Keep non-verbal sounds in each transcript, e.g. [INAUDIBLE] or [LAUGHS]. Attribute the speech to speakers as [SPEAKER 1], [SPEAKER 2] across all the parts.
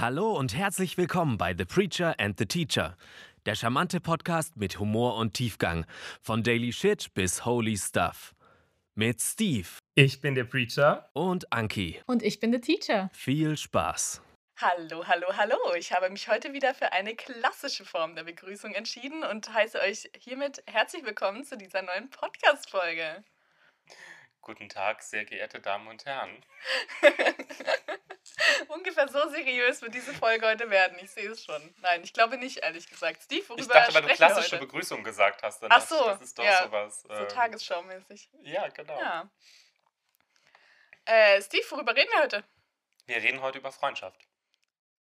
[SPEAKER 1] Hallo und herzlich willkommen bei The Preacher and the Teacher, der charmante Podcast mit Humor und Tiefgang, von Daily Shit bis Holy Stuff. Mit Steve
[SPEAKER 2] Ich bin der Preacher.
[SPEAKER 1] und Anki.
[SPEAKER 3] Und ich bin der Teacher.
[SPEAKER 1] Viel Spaß.
[SPEAKER 4] Hallo, hallo, hallo. Ich habe mich heute wieder für eine klassische Form der Begrüßung entschieden und heiße euch hiermit herzlich willkommen zu dieser neuen Podcast-Folge.
[SPEAKER 2] Guten Tag, sehr geehrte Damen und Herren. [LAUGHS]
[SPEAKER 4] Ungefähr so seriös wird diese Folge heute werden. Ich sehe es schon. Nein, ich glaube nicht, ehrlich gesagt. Steve, worüber
[SPEAKER 2] Ich dachte, weil du klassische
[SPEAKER 4] heute?
[SPEAKER 2] Begrüßung gesagt hast. Dann
[SPEAKER 4] Ach so,
[SPEAKER 2] Das ist doch
[SPEAKER 4] ja,
[SPEAKER 2] sowas.
[SPEAKER 4] So
[SPEAKER 2] ähm,
[SPEAKER 4] tagesschaumäßig.
[SPEAKER 2] Ja, genau.
[SPEAKER 4] Ja. Äh, Steve, worüber reden wir heute?
[SPEAKER 2] Wir reden heute über Freundschaft.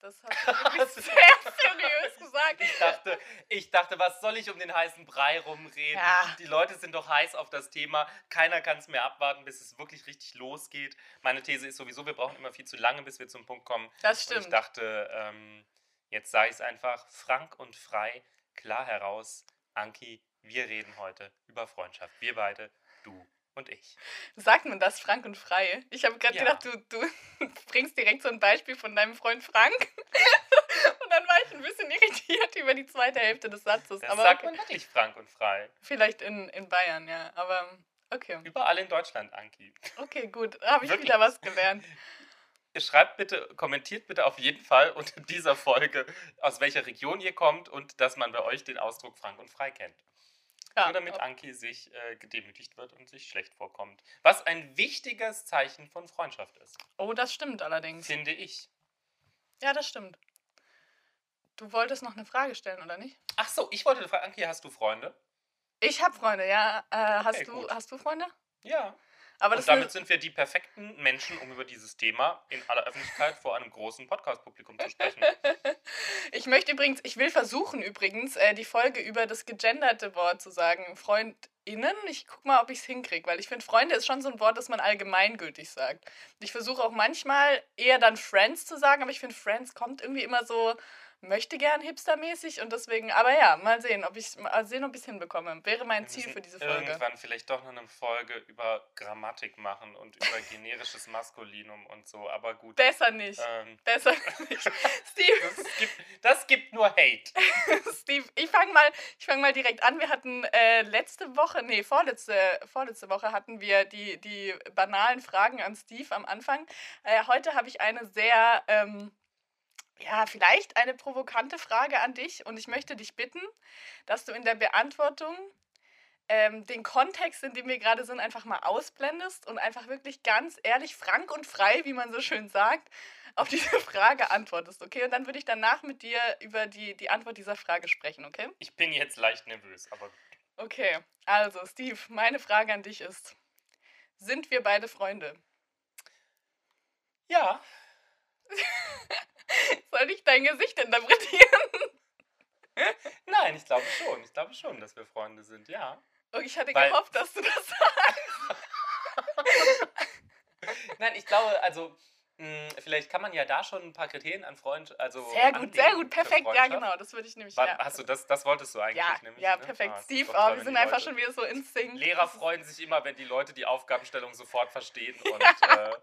[SPEAKER 4] Das hast du wirklich [LAUGHS] sehr seriös gesagt.
[SPEAKER 2] Ich dachte, ich dachte, was soll ich um den heißen Brei rumreden?
[SPEAKER 4] Ja.
[SPEAKER 2] Die Leute sind doch heiß auf das Thema. Keiner kann es mehr abwarten, bis es wirklich richtig losgeht. Meine These ist sowieso, wir brauchen immer viel zu lange, bis wir zum Punkt kommen.
[SPEAKER 4] Das
[SPEAKER 2] Und ich
[SPEAKER 4] stimmt.
[SPEAKER 2] dachte, ähm, jetzt sage ich es einfach frank und frei, klar heraus. Anki, wir reden heute über Freundschaft. Wir beide, du und ich.
[SPEAKER 4] Sagt man das frank und frei? Ich habe gerade
[SPEAKER 2] Ja.
[SPEAKER 4] gedacht, du, du [LAUGHS] bringst direkt so ein Beispiel von deinem Freund Frank. [LAUGHS] und dann war ich ein bisschen irritiert über die zweite Hälfte des Satzes.
[SPEAKER 2] Das
[SPEAKER 4] aber
[SPEAKER 2] sagt man wirklich frank und frei.
[SPEAKER 4] vielleicht in, in Bayern, ja. Aber okay.
[SPEAKER 2] Überall in Deutschland, Anki.
[SPEAKER 4] Okay, gut. Habe ich
[SPEAKER 2] Wirklich?
[SPEAKER 4] wieder was gelernt.
[SPEAKER 2] Ihr schreibt bitte, kommentiert bitte auf jeden Fall unter dieser Folge, aus welcher Region ihr kommt und dass man bei euch den Ausdruck frank und frei kennt.
[SPEAKER 4] Ja.
[SPEAKER 2] Nur damit Anki sich äh, gedemütigt wird und sich schlecht vorkommt. Was ein wichtiges Zeichen von Freundschaft ist,
[SPEAKER 4] Oh, das stimmt allerdings.
[SPEAKER 2] finde ich.
[SPEAKER 4] Ja, das stimmt. Du wolltest noch eine Frage stellen, oder nicht?
[SPEAKER 2] Ach so, ich wollte fragen, Anki, hast du Freunde?
[SPEAKER 4] Ich habe Freunde, ja. Äh, hast,
[SPEAKER 2] Okay,
[SPEAKER 4] du,
[SPEAKER 2] gut.
[SPEAKER 4] hast du Freunde?
[SPEAKER 2] Ja.
[SPEAKER 4] Aber
[SPEAKER 2] und damit sind wir die perfekten Menschen, um über dieses Thema in aller Öffentlichkeit vor einem großen Podcast-Publikum zu sprechen. [LAUGHS]
[SPEAKER 4] Ich möchte übrigens, ich will versuchen übrigens, äh, die Folge über das gegenderte Wort zu sagen. FreundInnen. Ich guck mal, ob ich es hinkriege, weil ich finde, Freunde ist schon so ein Wort, das man allgemeingültig sagt. Ich versuche auch manchmal eher dann Friends zu sagen, aber ich finde, Friends kommt irgendwie immer so, möchte gern hipstermäßig und deswegen, aber ja, mal sehen, ob ich mal sehen, ob ich es hinbekomme. Wäre mein Ziel für diese Folge.
[SPEAKER 2] Irgendwann vielleicht doch noch eine Folge über Grammatik machen und über generisches Maskulinum und so, aber gut.
[SPEAKER 4] Besser nicht.
[SPEAKER 2] Ähm,
[SPEAKER 4] Besser [LAUGHS] nicht. Steve,
[SPEAKER 2] das, gibt, das gibt nur Hate. [LAUGHS]
[SPEAKER 4] Steve, ich fange mal, ich fang mal direkt an. Wir hatten äh, letzte Woche, nee, vorletzte, vorletzte Woche hatten wir die, die banalen Fragen an Steve am Anfang. Äh, heute habe ich eine sehr, ähm, ja, vielleicht eine provokante Frage an dich und ich möchte dich bitten, dass du in der Beantwortung ähm, den Kontext, in dem wir gerade sind, einfach mal ausblendest und einfach wirklich ganz ehrlich, frank und frei, wie man so schön sagt, auf diese [LAUGHS] Frage antwortest, okay? Und dann würde ich danach mit dir über die, die Antwort dieser Frage sprechen, okay?
[SPEAKER 2] Ich bin jetzt leicht nervös, aber
[SPEAKER 4] Okay, also Steve, meine Frage an dich ist, sind wir beide Freunde?
[SPEAKER 2] ja,
[SPEAKER 4] dein Gesicht interpretieren?
[SPEAKER 2] nein, ich glaube schon. Ich glaube schon, dass wir Freunde sind, ja.
[SPEAKER 4] Oh, ich hatte
[SPEAKER 2] Weil-
[SPEAKER 4] gehofft, dass du das sagst.
[SPEAKER 2] Nein, ich glaube, also mh, vielleicht kann man ja da schon ein paar Kriterien an Freund, also
[SPEAKER 4] Sehr gut, sehr gut, perfekt, ja genau, das würde ich nämlich,
[SPEAKER 2] War,
[SPEAKER 4] ja.
[SPEAKER 2] Hast du das, das wolltest du eigentlich
[SPEAKER 4] ja,
[SPEAKER 2] nämlich?
[SPEAKER 4] ja,
[SPEAKER 2] ne?
[SPEAKER 4] perfekt.
[SPEAKER 2] Ah,
[SPEAKER 4] Steve,
[SPEAKER 2] toll,
[SPEAKER 4] oh, wir sind einfach
[SPEAKER 2] Leute-
[SPEAKER 4] schon wieder so in Sync.
[SPEAKER 2] Lehrer freuen sich immer, wenn die Leute die Aufgabenstellung sofort verstehen und, [LAUGHS] äh,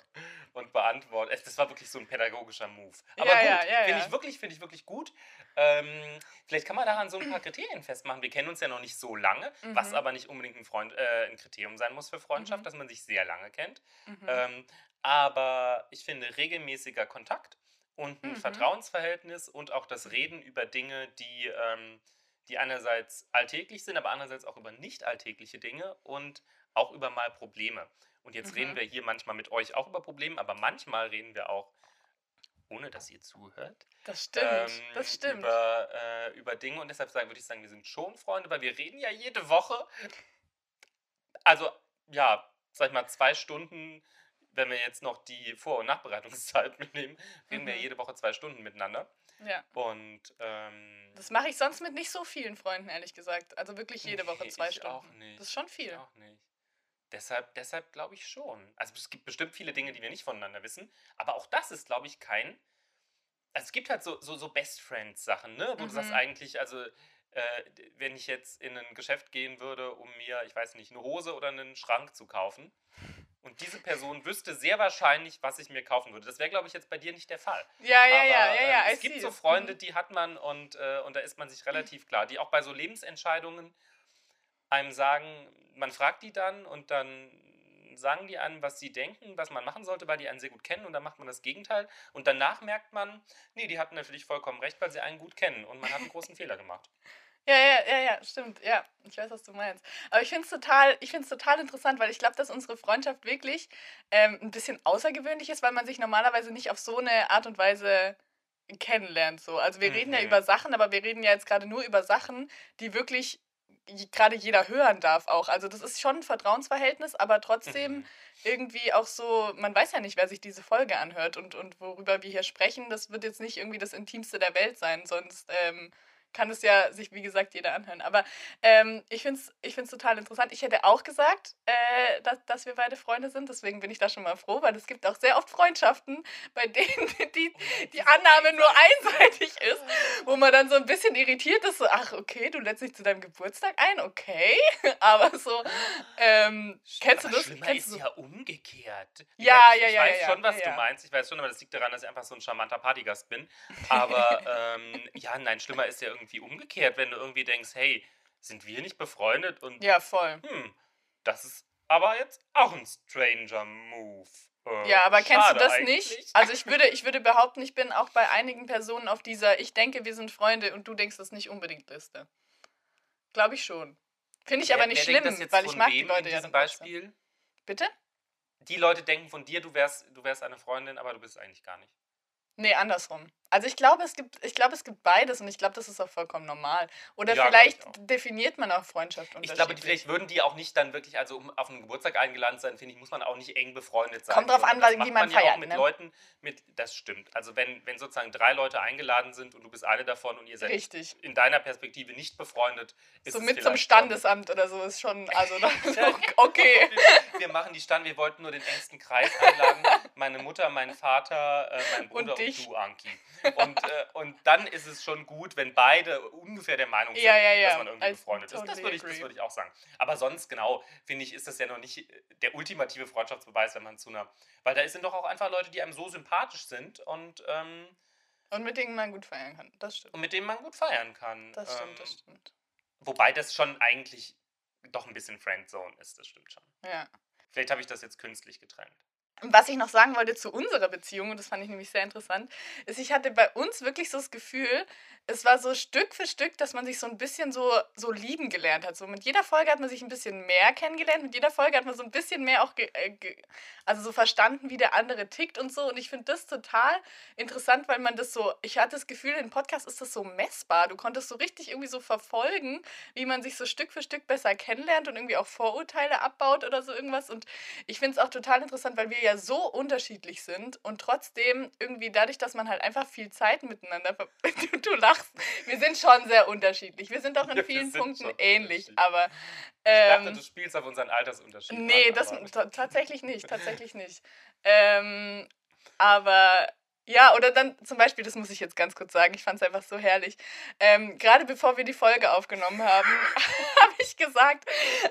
[SPEAKER 2] und beantworten. Es- Das war wirklich so ein pädagogischer Move. Aber
[SPEAKER 4] Ja,
[SPEAKER 2] gut,
[SPEAKER 4] ja, ja,
[SPEAKER 2] finde ich wirklich, finde ich wirklich gut. Ähm, vielleicht kann man daran so ein paar Kriterien festmachen. Wir kennen uns ja noch nicht so lange, was
[SPEAKER 4] Mhm.
[SPEAKER 2] aber nicht unbedingt ein, Freund, äh, ein Kriterium sein muss für Freundschaft,
[SPEAKER 4] Mhm.
[SPEAKER 2] dass man sich sehr lange kennt.
[SPEAKER 4] Mhm.
[SPEAKER 2] Ähm, aber ich finde regelmäßiger Kontakt und ein
[SPEAKER 4] Mhm.
[SPEAKER 2] Vertrauensverhältnis und auch das Reden über Dinge, die, ähm, die einerseits alltäglich sind, aber andererseits auch über nicht alltägliche Dinge und auch über mal Probleme. Und jetzt reden
[SPEAKER 4] Mhm.
[SPEAKER 2] wir hier manchmal mit euch auch über Probleme, aber manchmal reden wir auch, ohne dass ihr zuhört,
[SPEAKER 4] das stimmt,
[SPEAKER 2] ähm,
[SPEAKER 4] das stimmt.
[SPEAKER 2] Über, äh, über Dinge. Und deshalb sagen, würde ich sagen, wir sind schon Freunde, weil wir reden ja jede Woche. Also, ja, sag ich mal, zwei Stunden, wenn wir jetzt noch die Vor- und Nachbereitungszeit [LAUGHS] mitnehmen, reden wir
[SPEAKER 4] Mhm.
[SPEAKER 2] jede Woche zwei Stunden miteinander.
[SPEAKER 4] Ja.
[SPEAKER 2] Und ähm,
[SPEAKER 4] Das mache ich sonst mit nicht so vielen Freunden, ehrlich gesagt. Also wirklich jede Woche zwei
[SPEAKER 2] ich
[SPEAKER 4] Stunden.
[SPEAKER 2] auch nicht.
[SPEAKER 4] Das ist schon
[SPEAKER 2] ich
[SPEAKER 4] viel.
[SPEAKER 2] auch nicht. Deshalb, deshalb glaube ich schon. Also es gibt bestimmt viele Dinge, die wir nicht voneinander wissen, aber auch das ist, glaube ich, kein. Also es gibt halt so, so, so Best Friends Sachen, ne? Wo du sagst
[SPEAKER 4] Mhm.
[SPEAKER 2] eigentlich, also äh, wenn ich jetzt in ein Geschäft gehen würde, um mir, ich weiß nicht, eine Hose oder einen Schrank zu kaufen, Und diese Person wüsste sehr wahrscheinlich, was ich mir kaufen würde. Das wäre, glaube ich, jetzt bei dir nicht der Fall.
[SPEAKER 4] Ja, ja,
[SPEAKER 2] Aber,
[SPEAKER 4] ja, ja, ja.
[SPEAKER 2] ähm, es gibt so Freunde, die hat man und, äh, und da ist man sich relativ klar, die auch bei so Lebensentscheidungen einem sagen, man fragt die dann und dann sagen die einem, was sie denken, was man machen sollte, weil die einen sehr gut kennen und dann macht man das Gegenteil und danach merkt man, nee, die hatten natürlich vollkommen recht, weil sie einen gut kennen und man hat einen großen [LAUGHS] Fehler gemacht.
[SPEAKER 4] Ja, ja, ja, ja, stimmt. Ja, ich weiß, was du meinst. Aber ich finde es total, ich find's total interessant, weil ich glaube, dass unsere Freundschaft wirklich ähm, ein bisschen außergewöhnlich ist, weil man sich normalerweise nicht auf so eine Art und Weise kennenlernt. So. Also wir reden ja
[SPEAKER 2] Mhm.
[SPEAKER 4] über Sachen, aber wir reden ja jetzt gerade nur über Sachen, die wirklich gerade jeder hören darf auch. Also das ist schon ein Vertrauensverhältnis, aber trotzdem
[SPEAKER 2] Mhm.
[SPEAKER 4] irgendwie auch so, man weiß ja nicht, wer sich diese Folge anhört und, und worüber wir hier sprechen. Das wird jetzt nicht irgendwie das Intimste der Welt sein, sonst ähm, kann es ja sich, wie gesagt, jeder anhören. Aber ähm, ich finde es ich find's total interessant. Ich hätte auch gesagt, äh, dass, dass wir beide Freunde sind, deswegen bin ich da schon mal froh, weil es gibt auch sehr oft Freundschaften, bei denen [LAUGHS] die, die Annahme nur einseitig ist, wo man dann so ein bisschen irritiert ist, so, ach, okay, du lädst dich zu deinem Geburtstag ein, okay, [LAUGHS] aber so, ähm, kennst du das?
[SPEAKER 2] Schlimmer
[SPEAKER 4] Kennst
[SPEAKER 2] ist
[SPEAKER 4] du
[SPEAKER 2] ja umgekehrt.
[SPEAKER 4] Ja,
[SPEAKER 2] ich,
[SPEAKER 4] ja,
[SPEAKER 2] ich
[SPEAKER 4] ja,
[SPEAKER 2] weiß
[SPEAKER 4] ja,
[SPEAKER 2] schon, was
[SPEAKER 4] ja,
[SPEAKER 2] du meinst. Ich weiß schon, aber das liegt daran, dass ich einfach so ein charmanter Partygast bin. Aber [LAUGHS] ähm, ja, nein, schlimmer ist ja irgendwie umgekehrt, wenn du irgendwie denkst, hey, sind wir nicht befreundet? Und
[SPEAKER 4] Ja, voll.
[SPEAKER 2] hm, das ist aber jetzt auch ein stranger Move. Äh,
[SPEAKER 4] Ja, aber kennst du das
[SPEAKER 2] eigentlich.
[SPEAKER 4] nicht? Also ich würde, ich würde behaupten, ich bin auch bei einigen Personen auf dieser Ich denke, wir sind Freunde und du denkst das nicht unbedingt Liste. Glaube ich schon. Finde ich
[SPEAKER 2] Wer-
[SPEAKER 4] aber nicht schlimm, weil ich mag die Leute ja dann trotzdem.
[SPEAKER 2] Beispiel.
[SPEAKER 4] Bitte?
[SPEAKER 2] Die Leute denken von dir, du wärst, du wärst eine Freundin, aber du bist es eigentlich gar nicht.
[SPEAKER 4] Nee, andersrum. Also ich glaube, es gibt, ich glaube, es gibt beides und ich glaube, das ist auch vollkommen normal. Oder
[SPEAKER 2] Ja,
[SPEAKER 4] vielleicht definiert man auch Freundschaft
[SPEAKER 2] Ich glaube, die,
[SPEAKER 4] unterschiedlich.
[SPEAKER 2] vielleicht würden die auch nicht dann wirklich, also um auf einen Geburtstag eingeladen sein, finde ich, muss man auch nicht eng befreundet sein.
[SPEAKER 4] Kommt drauf an, weil- wie
[SPEAKER 2] macht
[SPEAKER 4] man
[SPEAKER 2] ja auch
[SPEAKER 4] feiert,
[SPEAKER 2] mit
[SPEAKER 4] ne?
[SPEAKER 2] Leuten, mit, das stimmt. Also wenn, wenn sozusagen drei Leute eingeladen sind und du bist eine davon und ihr seid
[SPEAKER 4] Richtig.
[SPEAKER 2] in deiner Perspektive nicht befreundet, ist
[SPEAKER 4] So mit zum Standesamt oder so ist schon, also [LAUGHS] okay.
[SPEAKER 2] Wir, wir machen die Stand, wir wollten nur den engsten Kreis einladen. Meine Mutter, mein Vater, äh, mein Bruder und,
[SPEAKER 4] dich.
[SPEAKER 2] du, Anki. Und, äh, und dann ist es schon gut, wenn beide ungefähr der Meinung sind,
[SPEAKER 4] Ja, ja, ja.
[SPEAKER 2] dass man irgendwie
[SPEAKER 4] I
[SPEAKER 2] befreundet ist. Das
[SPEAKER 4] totally
[SPEAKER 2] würde ich, das würde ich auch sagen. Aber sonst, genau, finde ich, ist das ja noch nicht der ultimative Freundschaftsbeweis, wenn man zu einer. Weil da sind doch auch einfach Leute, die einem so sympathisch sind und, ähm,
[SPEAKER 4] Und mit denen man gut feiern kann. Das stimmt.
[SPEAKER 2] und mit denen man gut feiern kann.
[SPEAKER 4] Das stimmt, das
[SPEAKER 2] Ähm,
[SPEAKER 4] stimmt.
[SPEAKER 2] Wobei das schon eigentlich doch ein bisschen Friendzone ist, das stimmt schon.
[SPEAKER 4] Ja.
[SPEAKER 2] Vielleicht habe ich das jetzt künstlich getrennt.
[SPEAKER 4] Was ich noch sagen wollte zu unserer Beziehung, und das fand ich nämlich sehr interessant, ist, ich hatte bei uns wirklich so das Gefühl, es war so Stück für Stück, dass man sich so ein bisschen so, so lieben gelernt hat. So mit jeder Folge hat man sich ein bisschen mehr kennengelernt, mit jeder Folge hat man so ein bisschen mehr auch, äh, also so verstanden, wie der andere tickt und so. Und ich finde das total interessant, weil man das so, ich hatte das Gefühl, im Podcast ist das so messbar. Du konntest so richtig irgendwie so verfolgen, wie man sich so Stück für Stück besser kennenlernt und irgendwie auch Vorurteile abbaut oder so irgendwas. Und ich finde es auch total interessant, weil wir ja so unterschiedlich sind und trotzdem irgendwie dadurch, dass man halt einfach viel Zeit miteinander ver [LAUGHS] du, du lachst. Wir sind schon sehr unterschiedlich. Wir sind auch in
[SPEAKER 2] Wir
[SPEAKER 4] vielen Punkten ähnlich, aber
[SPEAKER 2] Ich
[SPEAKER 4] ähm,
[SPEAKER 2] dachte, du spielst auf unseren Altersunterschied.
[SPEAKER 4] nee,
[SPEAKER 2] an,
[SPEAKER 4] das tatsächlich nicht, tatsächlich nicht. Ähm, aber ja, oder dann zum Beispiel, das muss ich jetzt ganz kurz sagen, ich fand es einfach so herrlich. Ähm, Gerade bevor wir die Folge aufgenommen haben, habe [LAUGHS] ich gesagt,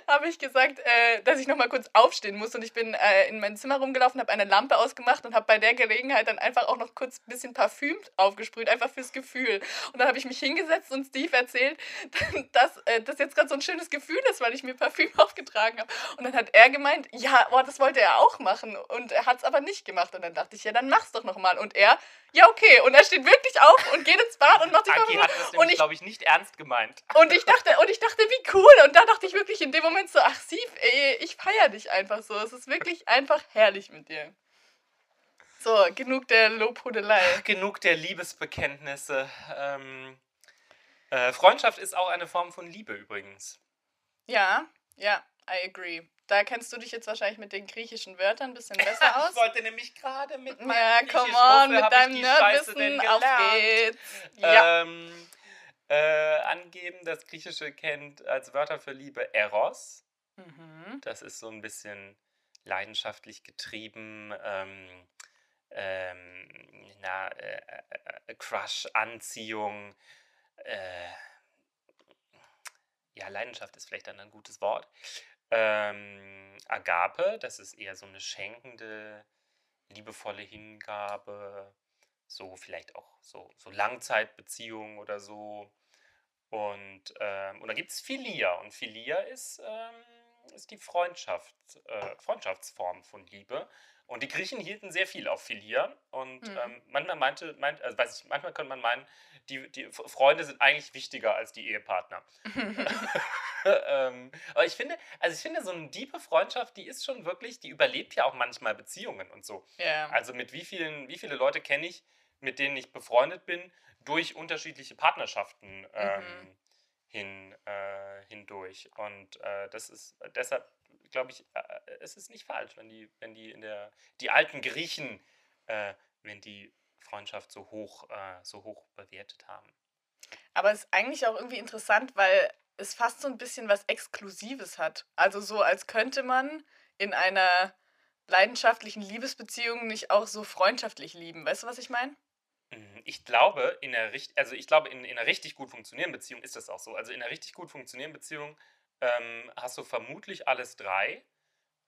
[SPEAKER 4] habe ich gesagt, äh, dass ich noch mal kurz aufstehen muss und ich bin äh, in mein Zimmer rumgelaufen, habe eine Lampe ausgemacht und habe bei der Gelegenheit dann einfach auch noch kurz ein bisschen Parfüm aufgesprüht, einfach fürs Gefühl. Und dann habe ich mich hingesetzt und Steve erzählt, [LAUGHS] dass äh, das jetzt gerade so ein schönes Gefühl ist, weil ich mir Parfüm [LAUGHS] aufgetragen habe. Und dann hat er gemeint, ja, boah, das wollte er auch machen und er hat es aber nicht gemacht. Und dann dachte ich, ja, dann mach's doch noch mal. Und er, ja, okay. Und er steht wirklich auf und geht ins Bad und macht sich
[SPEAKER 2] Anki
[SPEAKER 4] Parfüm. Und ich
[SPEAKER 2] glaube ich, nicht ernst gemeint.
[SPEAKER 4] und ich dachte, und ich dachte, wie cool. Und da dachte ich wirklich in dem Moment so, ach Sief, ey, ich feiere dich einfach so. Es ist wirklich einfach herrlich mit dir. So, genug der Lobhudelei.
[SPEAKER 2] Genug der Liebesbekenntnisse. Ähm, äh, Freundschaft ist auch eine Form von Liebe übrigens.
[SPEAKER 4] Ja, ja, I agree. Da kennst du dich jetzt wahrscheinlich mit den griechischen Wörtern ein bisschen [LAUGHS] besser aus.
[SPEAKER 2] Ich wollte nämlich gerade mit meinem
[SPEAKER 4] Ja, come on, mit deinem Nerdwissen, auf geht's. Ja.
[SPEAKER 2] Ähm, äh, angeben, das Griechische kennt als Wörter für Liebe Eros.
[SPEAKER 4] Mhm.
[SPEAKER 2] Das ist so ein bisschen leidenschaftlich getrieben. Ähm, ähm, na, äh, äh, Crush, Anziehung. Äh, ja, Leidenschaft ist vielleicht dann ein gutes Wort. Ähm, Agape, das ist eher so eine schenkende, liebevolle Hingabe, so vielleicht auch so, so Langzeitbeziehungen oder so. Und, ähm, und dann gibt es Philia. Und Philia ist, ähm, ist die Freundschaft, äh, Freundschaftsform von Liebe. Und die Griechen hielten sehr viel auf Philia. Und
[SPEAKER 4] Mhm.
[SPEAKER 2] ähm, manchmal meinte, meint, also weiß ich, manchmal könnte man meinen, die, die Freunde sind eigentlich wichtiger als die Ehepartner. [LAUGHS] [LAUGHS] ähm, aber ich finde, also ich finde, so eine tiefe Freundschaft, die ist schon wirklich, die überlebt ja auch manchmal Beziehungen und so.
[SPEAKER 4] ja.
[SPEAKER 2] Also mit wie vielen, wie viele Leute kenne ich, mit denen ich befreundet bin, durch unterschiedliche Partnerschaften ähm, hin, äh, hindurch. Und äh, das ist deshalb, glaube ich, äh, es ist nicht falsch, wenn die, wenn die in der, die alten Griechen, äh, wenn die Freundschaft so hoch, äh, so hoch bewertet haben.
[SPEAKER 4] Aber es ist eigentlich auch irgendwie interessant, weil es fast so ein bisschen was Exklusives hat. Also so, als könnte man in einer leidenschaftlichen Liebesbeziehung nicht auch so freundschaftlich lieben. Weißt du, was ich meine?
[SPEAKER 2] Mhm, Ich glaube, in einer, also ich glaube, in, in einer richtig gut funktionierenden Beziehung ist das auch so. Also in einer richtig gut funktionierenden Beziehung ähm, hast du vermutlich alles drei.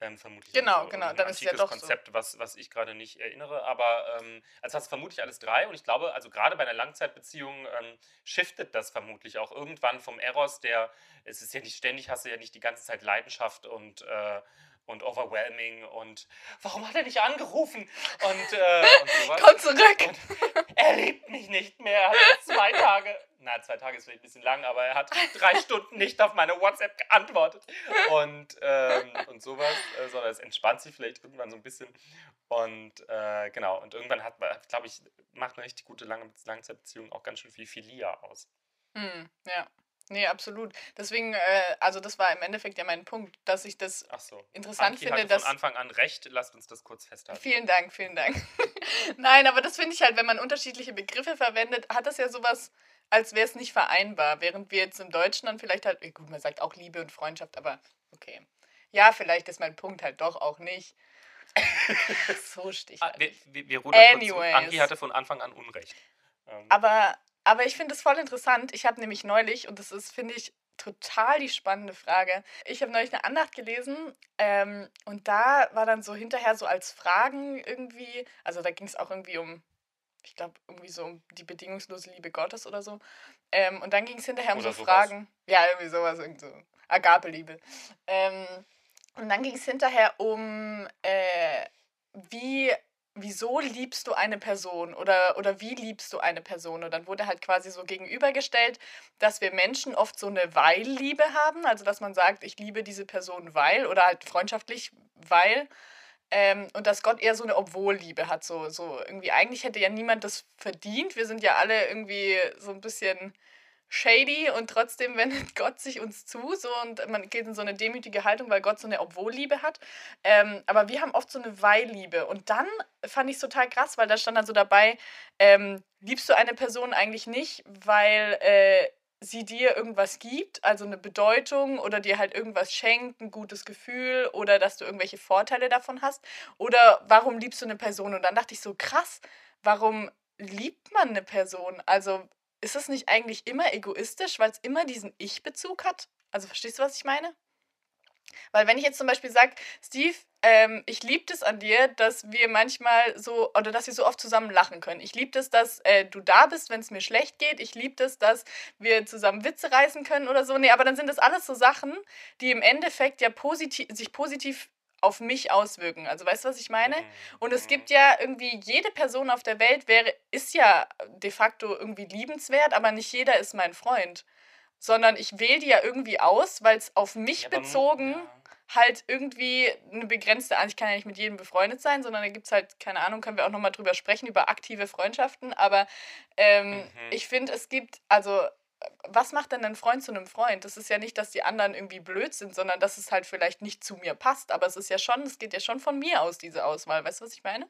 [SPEAKER 2] Ähm, vermutlich
[SPEAKER 4] Genau,
[SPEAKER 2] so
[SPEAKER 4] genau,
[SPEAKER 2] ein
[SPEAKER 4] dann ist ja doch so.
[SPEAKER 2] Konzept, was, was ich gerade nicht erinnere, aber ähm, also hast du vermutlich alles drei und ich glaube, also gerade bei einer Langzeitbeziehung ähm, shiftet das vermutlich auch irgendwann vom Eros, der, es ist ja nicht ständig, hast du ja nicht die ganze Zeit Leidenschaft und, äh, und overwhelming und warum hat er nicht angerufen und, äh, [LAUGHS] und sowas.
[SPEAKER 4] Komm zurück!
[SPEAKER 2] Und [LAUGHS] er liebt mich nicht mehr. Er hat zwei Tage, na, zwei Tage ist vielleicht ein bisschen lang, aber er hat drei [LAUGHS] Stunden nicht auf meine WhatsApp geantwortet. Und, ähm, und sowas, äh, sondern es entspannt sich vielleicht irgendwann so ein bisschen. Und äh, genau, und irgendwann hat man, glaube ich, macht eine richtig gute lange Langzeitbeziehung auch ganz schön viel Philia aus.
[SPEAKER 4] Hm, ja. Nee, absolut. Deswegen, äh, also das war im Endeffekt ja mein Punkt, dass ich das
[SPEAKER 2] Ach so.
[SPEAKER 4] interessant
[SPEAKER 2] Anki
[SPEAKER 4] finde,
[SPEAKER 2] hatte
[SPEAKER 4] dass.
[SPEAKER 2] von Anfang an recht. Lasst uns das kurz festhalten.
[SPEAKER 4] Vielen Dank, vielen Dank. [LAUGHS] Nein, aber das finde ich halt, wenn man unterschiedliche Begriffe verwendet, hat das ja sowas, als wäre es nicht vereinbar. Während wir jetzt im Deutschen dann vielleicht halt, gut, man sagt auch Liebe und Freundschaft, aber okay. Ja, vielleicht ist mein Punkt halt doch auch nicht. [LAUGHS] so
[SPEAKER 2] Ah, wir,
[SPEAKER 4] stichhaltig.
[SPEAKER 2] wir, wir.
[SPEAKER 4] Anyways.
[SPEAKER 2] Anki hatte von Anfang an Unrecht. Ähm,
[SPEAKER 4] Aber, aber ich finde es voll interessant. Ich habe nämlich neulich, und das ist, finde ich, total die spannende Frage. Ich habe neulich eine Andacht gelesen ähm, und da war dann so hinterher so als Fragen irgendwie, also da ging es auch irgendwie um, ich glaube, irgendwie so um die bedingungslose Liebe Gottes oder so. Ähm, und dann ging es hinterher um
[SPEAKER 2] Oder
[SPEAKER 4] so
[SPEAKER 2] sowas.
[SPEAKER 4] Fragen. Ja, irgendwie sowas, irgendwie so. Agape-Liebe. Ähm, und dann ging es hinterher um, äh, wie wieso liebst du eine Person oder, oder wie liebst du eine Person? Und dann wurde halt quasi so gegenübergestellt, dass wir Menschen oft so eine Weil-Liebe haben, also dass man sagt, ich liebe diese Person weil oder halt freundschaftlich weil. Ähm, und dass Gott eher so eine Obwohl-Liebe hat. So, so irgendwie, eigentlich hätte ja niemand das verdient. Wir sind ja alle irgendwie so ein bisschen shady und trotzdem [LAUGHS] wendet Gott sich uns zu so und man geht in so eine demütige Haltung, weil Gott so eine Obwohl-Liebe hat. Ähm, aber wir haben oft so eine Weil-Liebe. Und dann fand ich es total krass, weil da stand dann so dabei, ähm, liebst du eine Person eigentlich nicht, weil äh, sie dir irgendwas gibt, also eine Bedeutung oder dir halt irgendwas schenkt, ein gutes Gefühl oder dass du irgendwelche Vorteile davon hast? Oder warum liebst du eine Person? Und dann dachte ich so, krass, warum liebt man eine Person? Also ist es nicht eigentlich immer egoistisch, weil es immer diesen Ich-Bezug hat? Also verstehst du, was ich meine? Weil wenn ich jetzt zum Beispiel sage, Steve, ähm, ich liebe es an dir, dass wir manchmal so, oder dass wir so oft zusammen lachen können. Ich liebe es, dass äh, du da bist, wenn es mir schlecht geht. Ich liebe es, dass wir zusammen Witze reißen können oder so. Nee, aber dann sind das alles so Sachen, die im Endeffekt ja positiv, sich positiv auf mich auswirken. Also weißt du, was ich meine?
[SPEAKER 2] Mhm.
[SPEAKER 4] Und es gibt ja irgendwie, jede Person auf der Welt wäre, ist ja de facto irgendwie liebenswert, aber nicht jeder ist mein Freund. Sondern ich wähle die ja irgendwie aus, weil es auf mich
[SPEAKER 2] Ja,
[SPEAKER 4] bezogen
[SPEAKER 2] ja.
[SPEAKER 4] halt irgendwie eine begrenzte, also ich kann ja nicht mit jedem befreundet sein, sondern da gibt es halt, keine Ahnung, können wir auch nochmal drüber sprechen, über aktive Freundschaften. Aber ähm,
[SPEAKER 2] Mhm.
[SPEAKER 4] ich finde, es gibt, also was macht denn ein Freund zu einem Freund? Das ist ja nicht, dass die anderen irgendwie blöd sind, sondern dass es halt vielleicht nicht zu mir passt. Aber es ist ja schon, es geht ja schon von mir aus, diese Auswahl. Weißt du, was ich meine?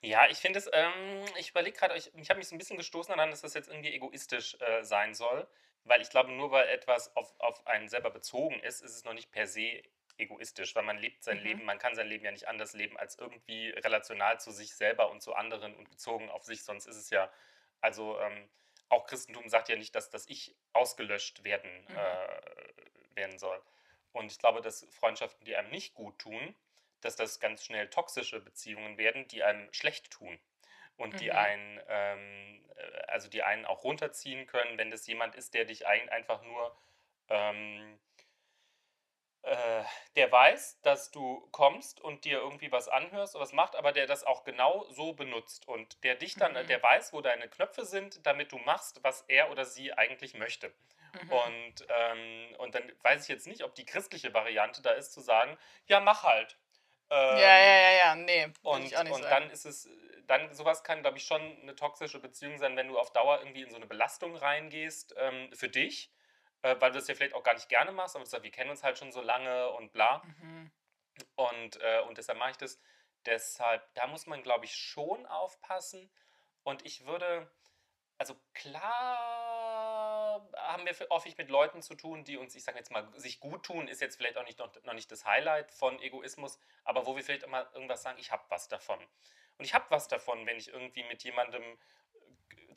[SPEAKER 2] Ja, ich finde es, ähm, ich überlege gerade, ich, ich habe mich so ein bisschen gestoßen daran, dass das jetzt irgendwie egoistisch äh, sein soll, weil ich glaube, nur weil etwas auf, auf einen selber bezogen ist, ist es noch nicht per se egoistisch, weil man lebt sein
[SPEAKER 4] Mhm.
[SPEAKER 2] Leben, man kann sein Leben ja nicht anders leben als irgendwie relational zu sich selber und zu anderen und bezogen auf sich, sonst ist es ja, also ähm, auch Christentum sagt ja nicht, dass das Ich ausgelöscht werden,
[SPEAKER 4] Mhm.
[SPEAKER 2] äh, werden soll. Und ich glaube, dass Freundschaften, die einem nicht gut tun, dass das ganz schnell toxische Beziehungen werden, die einem schlecht tun. Und die
[SPEAKER 4] Mhm.
[SPEAKER 2] einen, ähm, äh, also die einen auch runterziehen können, wenn das jemand ist, der dich ein, einfach nur ähm, äh, der weiß, dass du kommst und dir irgendwie was anhörst oder was macht, aber der das auch genau so benutzt und der dich dann,
[SPEAKER 4] Mhm.
[SPEAKER 2] der weiß, wo deine Knöpfe sind, damit du machst, was er oder sie eigentlich möchte.
[SPEAKER 4] Mhm.
[SPEAKER 2] Und, ähm, und dann weiß ich jetzt nicht, ob die christliche Variante da ist, zu sagen, ja, mach halt.
[SPEAKER 4] ja,
[SPEAKER 2] Ähm,
[SPEAKER 4] ja, ja, ja, nee. Würde
[SPEAKER 2] und,
[SPEAKER 4] ich auch nicht
[SPEAKER 2] und dann ist es, dann sowas kann, glaube ich, schon eine toxische Beziehung sein, wenn du auf Dauer irgendwie in so eine Belastung reingehst ähm, für dich, äh, weil du das ja vielleicht auch gar nicht gerne machst, aber du sagst, wir kennen uns halt schon so lange und bla.
[SPEAKER 4] Mhm.
[SPEAKER 2] Und, äh, und deshalb mache ich das. Deshalb, da muss man, glaube ich, schon aufpassen. Und ich würde, also klar haben wir häufig mit Leuten zu tun, die uns, ich sage jetzt mal, sich gut tun, ist jetzt vielleicht auch nicht noch, noch nicht das Highlight von Egoismus, aber wo wir vielleicht immer irgendwas sagen, ich habe was davon. Und ich habe was davon, wenn ich irgendwie mit jemandem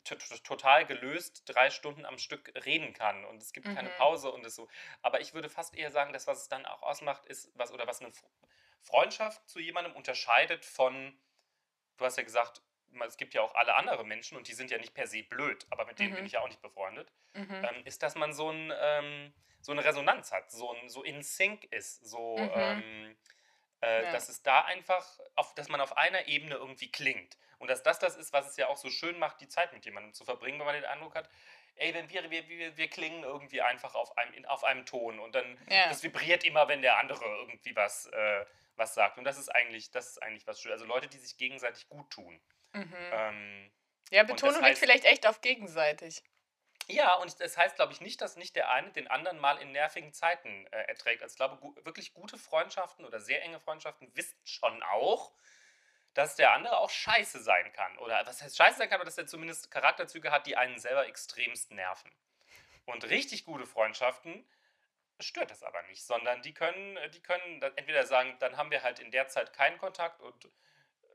[SPEAKER 2] total gelöst drei Stunden am Stück reden kann und es gibt keine
[SPEAKER 4] Mhm.
[SPEAKER 2] Pause und es so. Aber ich würde fast eher sagen, dass was es dann auch ausmacht, ist, was oder was eine Freundschaft zu jemandem unterscheidet von, du hast ja gesagt, es gibt ja auch alle andere Menschen und die sind ja nicht per se blöd, aber mit denen bin
[SPEAKER 4] Mhm.
[SPEAKER 2] ich ja auch nicht befreundet,
[SPEAKER 4] Mhm.
[SPEAKER 2] ähm, ist, dass man so, ein, ähm, so eine Resonanz hat, so, ein, so in Sync ist, so,
[SPEAKER 4] Mhm.
[SPEAKER 2] ähm, äh,
[SPEAKER 4] Ja.
[SPEAKER 2] dass es da einfach, auf, dass man auf einer Ebene irgendwie klingt. Und dass das das ist, was es ja auch so schön macht, die Zeit mit jemandem zu verbringen, wenn man den Eindruck hat, ey, wenn wir, wir, wir, wir klingen irgendwie einfach auf einem, in- auf einem Ton und dann,
[SPEAKER 4] Ja.
[SPEAKER 2] das vibriert immer, wenn der andere irgendwie was, äh, was sagt. Und das ist eigentlich, das ist eigentlich was schön. Also Leute, die sich gegenseitig gut tun.
[SPEAKER 4] Mhm.
[SPEAKER 2] Ähm,
[SPEAKER 4] Ja, Betonung liegt vielleicht echt auf gegenseitig.
[SPEAKER 2] Ja, und das heißt, glaube ich, nicht, dass nicht der eine den anderen mal in nervigen Zeiten äh, erträgt. Also ich glaube, gu wirklich gute Freundschaften oder sehr enge Freundschaften wissen schon auch, dass der andere auch scheiße sein kann. Oder was heißt scheiße sein kann, aber dass er zumindest Charakterzüge hat, die einen selber extremst nerven. Und richtig gute Freundschaften stört das aber nicht, sondern die können, die können entweder sagen, dann haben wir halt in der Zeit keinen Kontakt und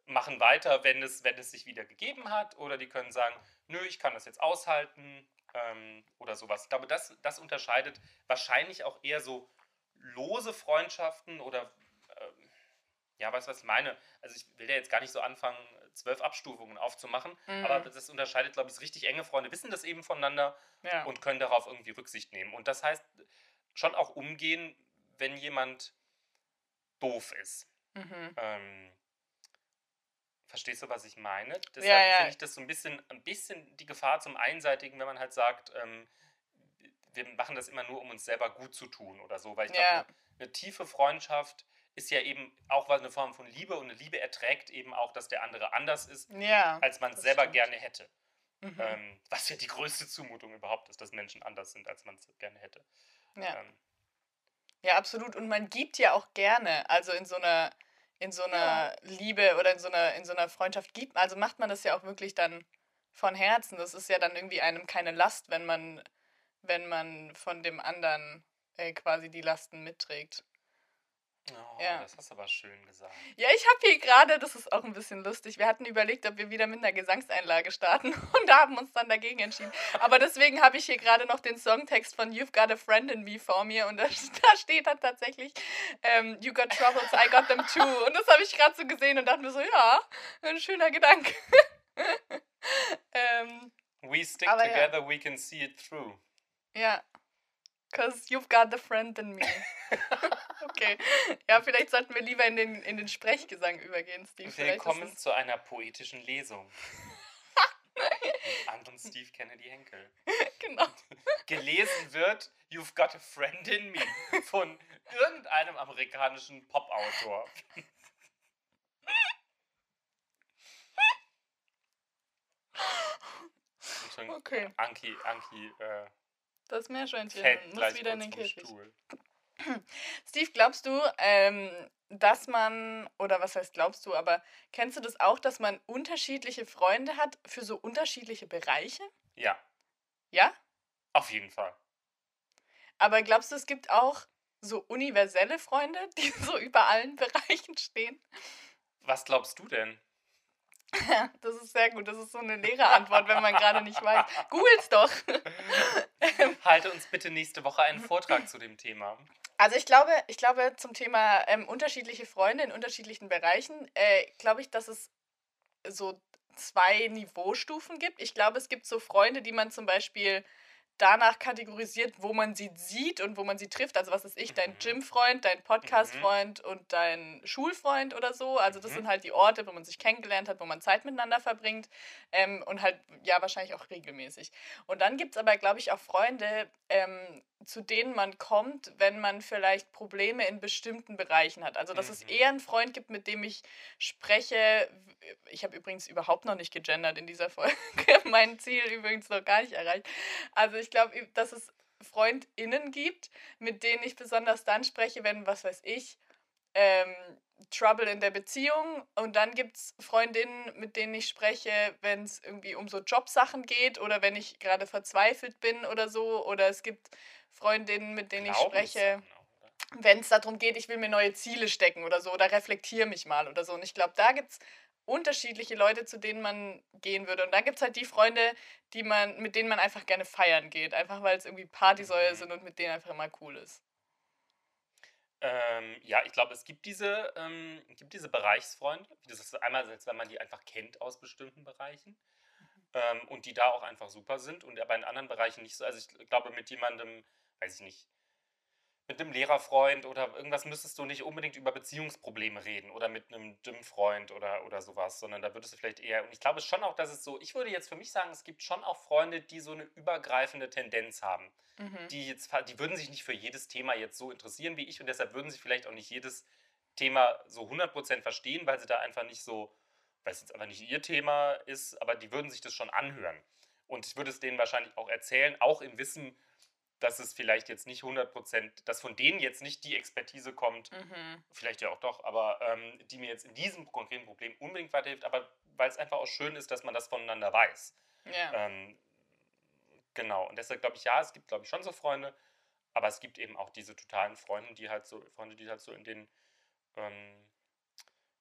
[SPEAKER 2] machen weiter, wenn es, wenn es sich wieder gegeben hat, oder die können sagen, nö, ich kann das jetzt aushalten ähm, oder sowas. Ich glaube, das, das unterscheidet wahrscheinlich auch eher so lose Freundschaften oder ähm, ja, weißt du, was ich meine? Also ich will ja jetzt gar nicht so anfangen, zwölf Abstufungen aufzumachen,
[SPEAKER 4] Mhm.
[SPEAKER 2] aber das unterscheidet, glaube ich, richtig enge Freunde, wissen das eben voneinander
[SPEAKER 4] Ja.
[SPEAKER 2] und können darauf irgendwie Rücksicht nehmen. Und das heißt schon auch umgehen, wenn jemand doof ist.
[SPEAKER 4] Mhm.
[SPEAKER 2] Ähm, verstehst du, was ich meine? Deshalb
[SPEAKER 4] Ja, ja.
[SPEAKER 2] finde ich das so ein bisschen, ein bisschen die Gefahr zum Einseitigen, wenn man halt sagt, ähm, wir machen das immer nur, um uns selber gut zu tun oder so. Weil ich
[SPEAKER 4] Ja.
[SPEAKER 2] glaube, eine, eine tiefe Freundschaft ist ja eben auch eine Form von Liebe und eine Liebe erträgt eben auch, dass der andere anders ist, als man es selber
[SPEAKER 4] stimmt.
[SPEAKER 2] gerne hätte.
[SPEAKER 4] Mhm.
[SPEAKER 2] Ähm, was ja die größte Zumutung überhaupt ist, dass Menschen anders sind, als man es gerne hätte.
[SPEAKER 4] ja.
[SPEAKER 2] Ähm,
[SPEAKER 4] ja, absolut. Und man gibt ja auch gerne. Also in so einer, in so einer Liebe oder in so einer, in so einer Freundschaft gibt, also macht man das ja auch wirklich dann von Herzen. Das ist ja dann irgendwie einem keine Last, wenn man, wenn man von dem anderen äh, quasi die Lasten mitträgt.
[SPEAKER 2] Oh,
[SPEAKER 4] Ja.
[SPEAKER 2] Das hast du aber schön gesagt.
[SPEAKER 4] Ja, ich habe hier gerade, das ist auch ein bisschen lustig, wir hatten überlegt, ob wir wieder mit einer Gesangseinlage starten [LAUGHS] und haben uns dann dagegen entschieden. Aber deswegen habe ich hier gerade noch den Songtext von You've Got a Friend in Me vor mir und [LAUGHS] da, da steht dann tatsächlich ähm, You Got Troubles, I Got Them Too. Und das habe ich gerade so gesehen und dachte mir so, ja, ein schöner Gedanke. [LAUGHS] ähm,
[SPEAKER 2] We stick
[SPEAKER 4] Aber ja.
[SPEAKER 2] together, we can see it through.
[SPEAKER 4] ja, cause you've got a friend in me. Okay, ja, vielleicht sollten wir lieber in den, in den Sprechgesang übergehen, Steve.
[SPEAKER 2] Willkommen zu einer poetischen Lesung. [LAUGHS] Anton Steve Kennedy Henkel.
[SPEAKER 4] Genau.
[SPEAKER 2] Gelesen wird You've Got a Friend in Me von irgendeinem amerikanischen Popautor.
[SPEAKER 4] Okay.
[SPEAKER 2] Anki, Anki äh,
[SPEAKER 4] Das Meerschweinchen
[SPEAKER 2] fällt
[SPEAKER 4] muss
[SPEAKER 2] gleich
[SPEAKER 4] wieder in
[SPEAKER 2] kurz
[SPEAKER 4] den
[SPEAKER 2] vom
[SPEAKER 4] Käfig.
[SPEAKER 2] Stuhl.
[SPEAKER 4] Steve, glaubst du, ähm, dass man, oder was heißt glaubst du, aber kennst du das auch, dass man unterschiedliche Freunde hat für so unterschiedliche Bereiche?
[SPEAKER 2] Ja,
[SPEAKER 4] Ja?
[SPEAKER 2] auf jeden Fall.
[SPEAKER 4] Aber glaubst du, es gibt auch so universelle Freunde, [LAUGHS] die so über allen Bereichen stehen?
[SPEAKER 2] Was glaubst du denn? [LAUGHS]
[SPEAKER 4] Das ist sehr gut. Das ist so eine Lehrerantwort, wenn man gerade nicht weiß. Googles doch. [LAUGHS]
[SPEAKER 2] Halte uns bitte nächste Woche einen Vortrag zu dem Thema.
[SPEAKER 4] Also ich glaube, ich glaube zum Thema ähm, unterschiedliche Freunde in unterschiedlichen Bereichen, äh, glaube ich, dass es so zwei Niveaustufen gibt. Ich glaube, es gibt so Freunde, die man zum Beispiel danach kategorisiert, wo man sie sieht und wo man sie trifft. Also was ist ich, dein
[SPEAKER 2] Mhm.
[SPEAKER 4] Gym-Freund, dein Podcast-Freund und dein Schulfreund oder so. Also das
[SPEAKER 2] Mhm.
[SPEAKER 4] sind halt die Orte, wo man sich kennengelernt hat, wo man Zeit miteinander verbringt ähm, und halt ja wahrscheinlich auch regelmäßig. Und dann gibt es aber, glaube ich, auch Freunde, ähm, zu denen man kommt, wenn man vielleicht Probleme in bestimmten Bereichen hat. Also dass es
[SPEAKER 2] Mhm.
[SPEAKER 4] eher einen Freund gibt, mit dem ich spreche. Ich habe übrigens überhaupt noch nicht gegendert in dieser [LAUGHS] Folge. mein Ziel übrigens noch gar nicht erreicht. Also ich glaube, dass es FreundInnen gibt, mit denen ich besonders dann spreche, wenn, was weiß ich, ähm, Trouble in der Beziehung. Und dann gibt es Freundinnen, mit denen ich spreche, wenn es irgendwie um so Jobsachen geht oder wenn ich gerade verzweifelt bin oder so. Oder es gibt Freundinnen, mit denen ich spreche, wenn es darum geht, ich will mir neue Ziele stecken oder so oder reflektiere mich mal oder so. Und ich glaube, da gibt es unterschiedliche Leute, zu denen man gehen würde. Und dann gibt es halt die Freunde, die man, mit denen man einfach gerne feiern geht. Einfach weil es irgendwie Partysäue
[SPEAKER 2] Mhm.
[SPEAKER 4] sind und mit denen einfach immer cool ist.
[SPEAKER 2] Ähm, ja, ich glaube, es gibt diese, ähm, gibt diese Bereichsfreunde. Das ist einmal, als wenn man die einfach kennt aus bestimmten Bereichen. Ähm, und die da auch einfach super sind und aber in anderen Bereichen nicht so. Also ich glaube, mit jemandem, weiß ich nicht, mit einem Lehrerfreund oder irgendwas müsstest du nicht unbedingt über Beziehungsprobleme reden oder mit einem Gym-Freund oder, oder sowas, sondern da würdest du vielleicht eher, und ich glaube schon auch, dass es so, ich würde jetzt für mich sagen, es gibt schon auch Freunde, die so eine übergreifende Tendenz haben
[SPEAKER 4] Mhm.
[SPEAKER 2] die jetzt die würden sich nicht für jedes Thema jetzt so interessieren wie ich und deshalb würden sie vielleicht auch nicht jedes Thema so 100% verstehen, weil sie da einfach nicht so, weil es jetzt einfach nicht ihr Thema ist, aber die würden sich das schon anhören. Und ich würde es denen wahrscheinlich auch erzählen, auch im Wissen, dass es vielleicht jetzt nicht 100%, dass von denen jetzt nicht die Expertise kommt,
[SPEAKER 4] Mhm.
[SPEAKER 2] vielleicht ja auch doch, aber ähm, die mir jetzt in diesem konkreten Problem unbedingt weiterhilft, aber weil es einfach auch schön ist, dass man das voneinander weiß.
[SPEAKER 4] Ja.
[SPEAKER 2] Ähm, genau, und deshalb glaube ich, ja, es gibt, glaube ich, schon so Freunde, aber es gibt eben auch diese totalen Freunde, die halt so, Freunde, die halt so in den ähm,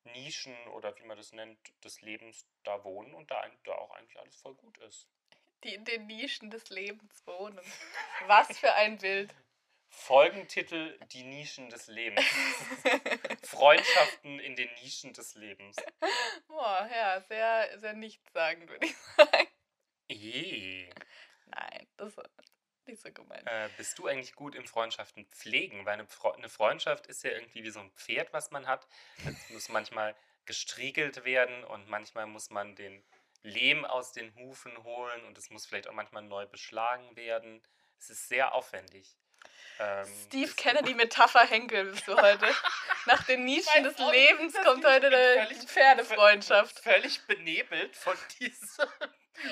[SPEAKER 2] Nischen oder wie man das nennt, des Lebens da wohnen und da, da auch eigentlich alles voll gut ist.
[SPEAKER 4] Die in den Nischen des Lebens wohnen. Was für ein Bild.
[SPEAKER 2] Folgentitel Die Nischen des Lebens. [LAUGHS] Freundschaften in den Nischen des Lebens.
[SPEAKER 4] Boah, ja, sehr, sehr nichtssagend, würde ich sagen.
[SPEAKER 2] Eh.
[SPEAKER 4] Nein, das war nicht so gemeint.
[SPEAKER 2] Äh, bist du eigentlich gut im Freundschaften pflegen? Weil eine, Fre eine Freundschaft ist ja irgendwie wie so ein Pferd, was man hat. Das muss manchmal gestriegelt werden und manchmal muss man den Lehm aus den Hufen holen und es muss vielleicht auch manchmal neu beschlagen werden. Es ist sehr aufwendig. Ähm,
[SPEAKER 4] Steve Kennedy Metapher Henkel bist du heute. [LAUGHS] Nach den Nischen des
[SPEAKER 2] auch
[SPEAKER 4] Lebens kommt heute eine Pferdefreundschaft.
[SPEAKER 2] Völlig benebelt von [LAUGHS] diesem,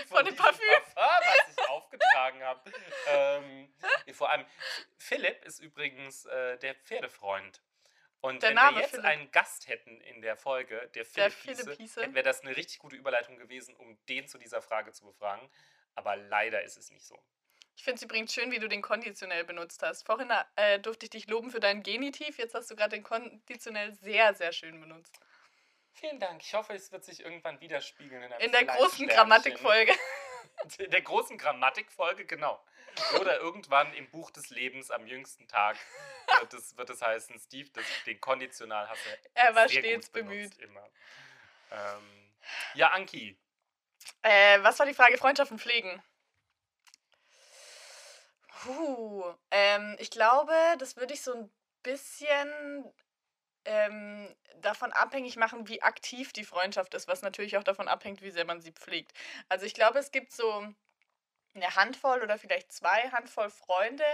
[SPEAKER 4] Von dem
[SPEAKER 2] diesem
[SPEAKER 4] Parfüm.
[SPEAKER 2] was ich aufgetragen habe. Ähm, vor allem, Philipp ist übrigens äh, der Pferdefreund. Und
[SPEAKER 4] Der
[SPEAKER 2] wenn
[SPEAKER 4] Name
[SPEAKER 2] wir jetzt
[SPEAKER 4] Philipp.
[SPEAKER 2] einen Gast hätten in der Folge, der
[SPEAKER 4] Der
[SPEAKER 2] Philipp
[SPEAKER 4] Philipp
[SPEAKER 2] hieße, wäre das eine richtig gute Überleitung gewesen, um den zu dieser Frage zu befragen. Aber leider ist es nicht so.
[SPEAKER 4] Ich finde es übrigens schön, wie du den konditionell benutzt hast. Vorhin äh, durfte ich dich loben für deinen Genitiv, jetzt hast du gerade den konditionell sehr, sehr schön benutzt.
[SPEAKER 2] Vielen Dank. Ich hoffe, es wird sich irgendwann widerspiegeln in,
[SPEAKER 4] In der großen. Grammatikfolge.
[SPEAKER 2] In [LAUGHS] der großen Grammatikfolge, genau. Oder irgendwann im Buch des Lebens am jüngsten Tag wird es, wird es heißen, Steve, das, den Konditional hast du
[SPEAKER 4] Er war
[SPEAKER 2] sehr
[SPEAKER 4] stets
[SPEAKER 2] gut benutzt,
[SPEAKER 4] bemüht.
[SPEAKER 2] Immer. Ähm, ja, Anki,
[SPEAKER 4] Äh, was war die Frage? Freundschaften pflegen. Puh, ähm, ich glaube, das würde ich so ein bisschen ähm, davon abhängig machen, wie aktiv die Freundschaft ist, was natürlich auch davon abhängt, wie sehr man sie pflegt. Also ich glaube, es gibt so eine Handvoll oder vielleicht zwei Handvoll Freunde,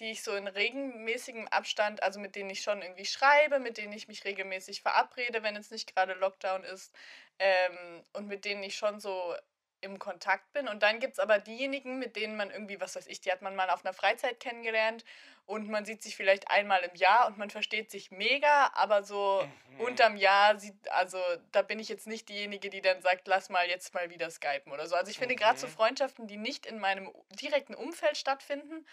[SPEAKER 4] die ich so in regelmäßigem Abstand, also mit denen ich schon irgendwie schreibe, mit denen ich mich regelmäßig verabrede, wenn jetzt nicht gerade Lockdown ist, ähm, und mit denen ich schon so im Kontakt bin. Und dann gibt es aber diejenigen, mit denen man irgendwie, was weiß ich, die hat man mal auf einer Freizeit kennengelernt und man sieht sich vielleicht einmal im Jahr und man versteht sich mega, aber so
[SPEAKER 2] Mhm.
[SPEAKER 4] unterm Jahr sieht, also da bin ich jetzt nicht diejenige, die dann sagt, lass mal jetzt mal wieder skypen oder so. Also ich finde gerade so
[SPEAKER 2] Mhm.
[SPEAKER 4] Freundschaften, die nicht in meinem direkten Umfeld stattfinden,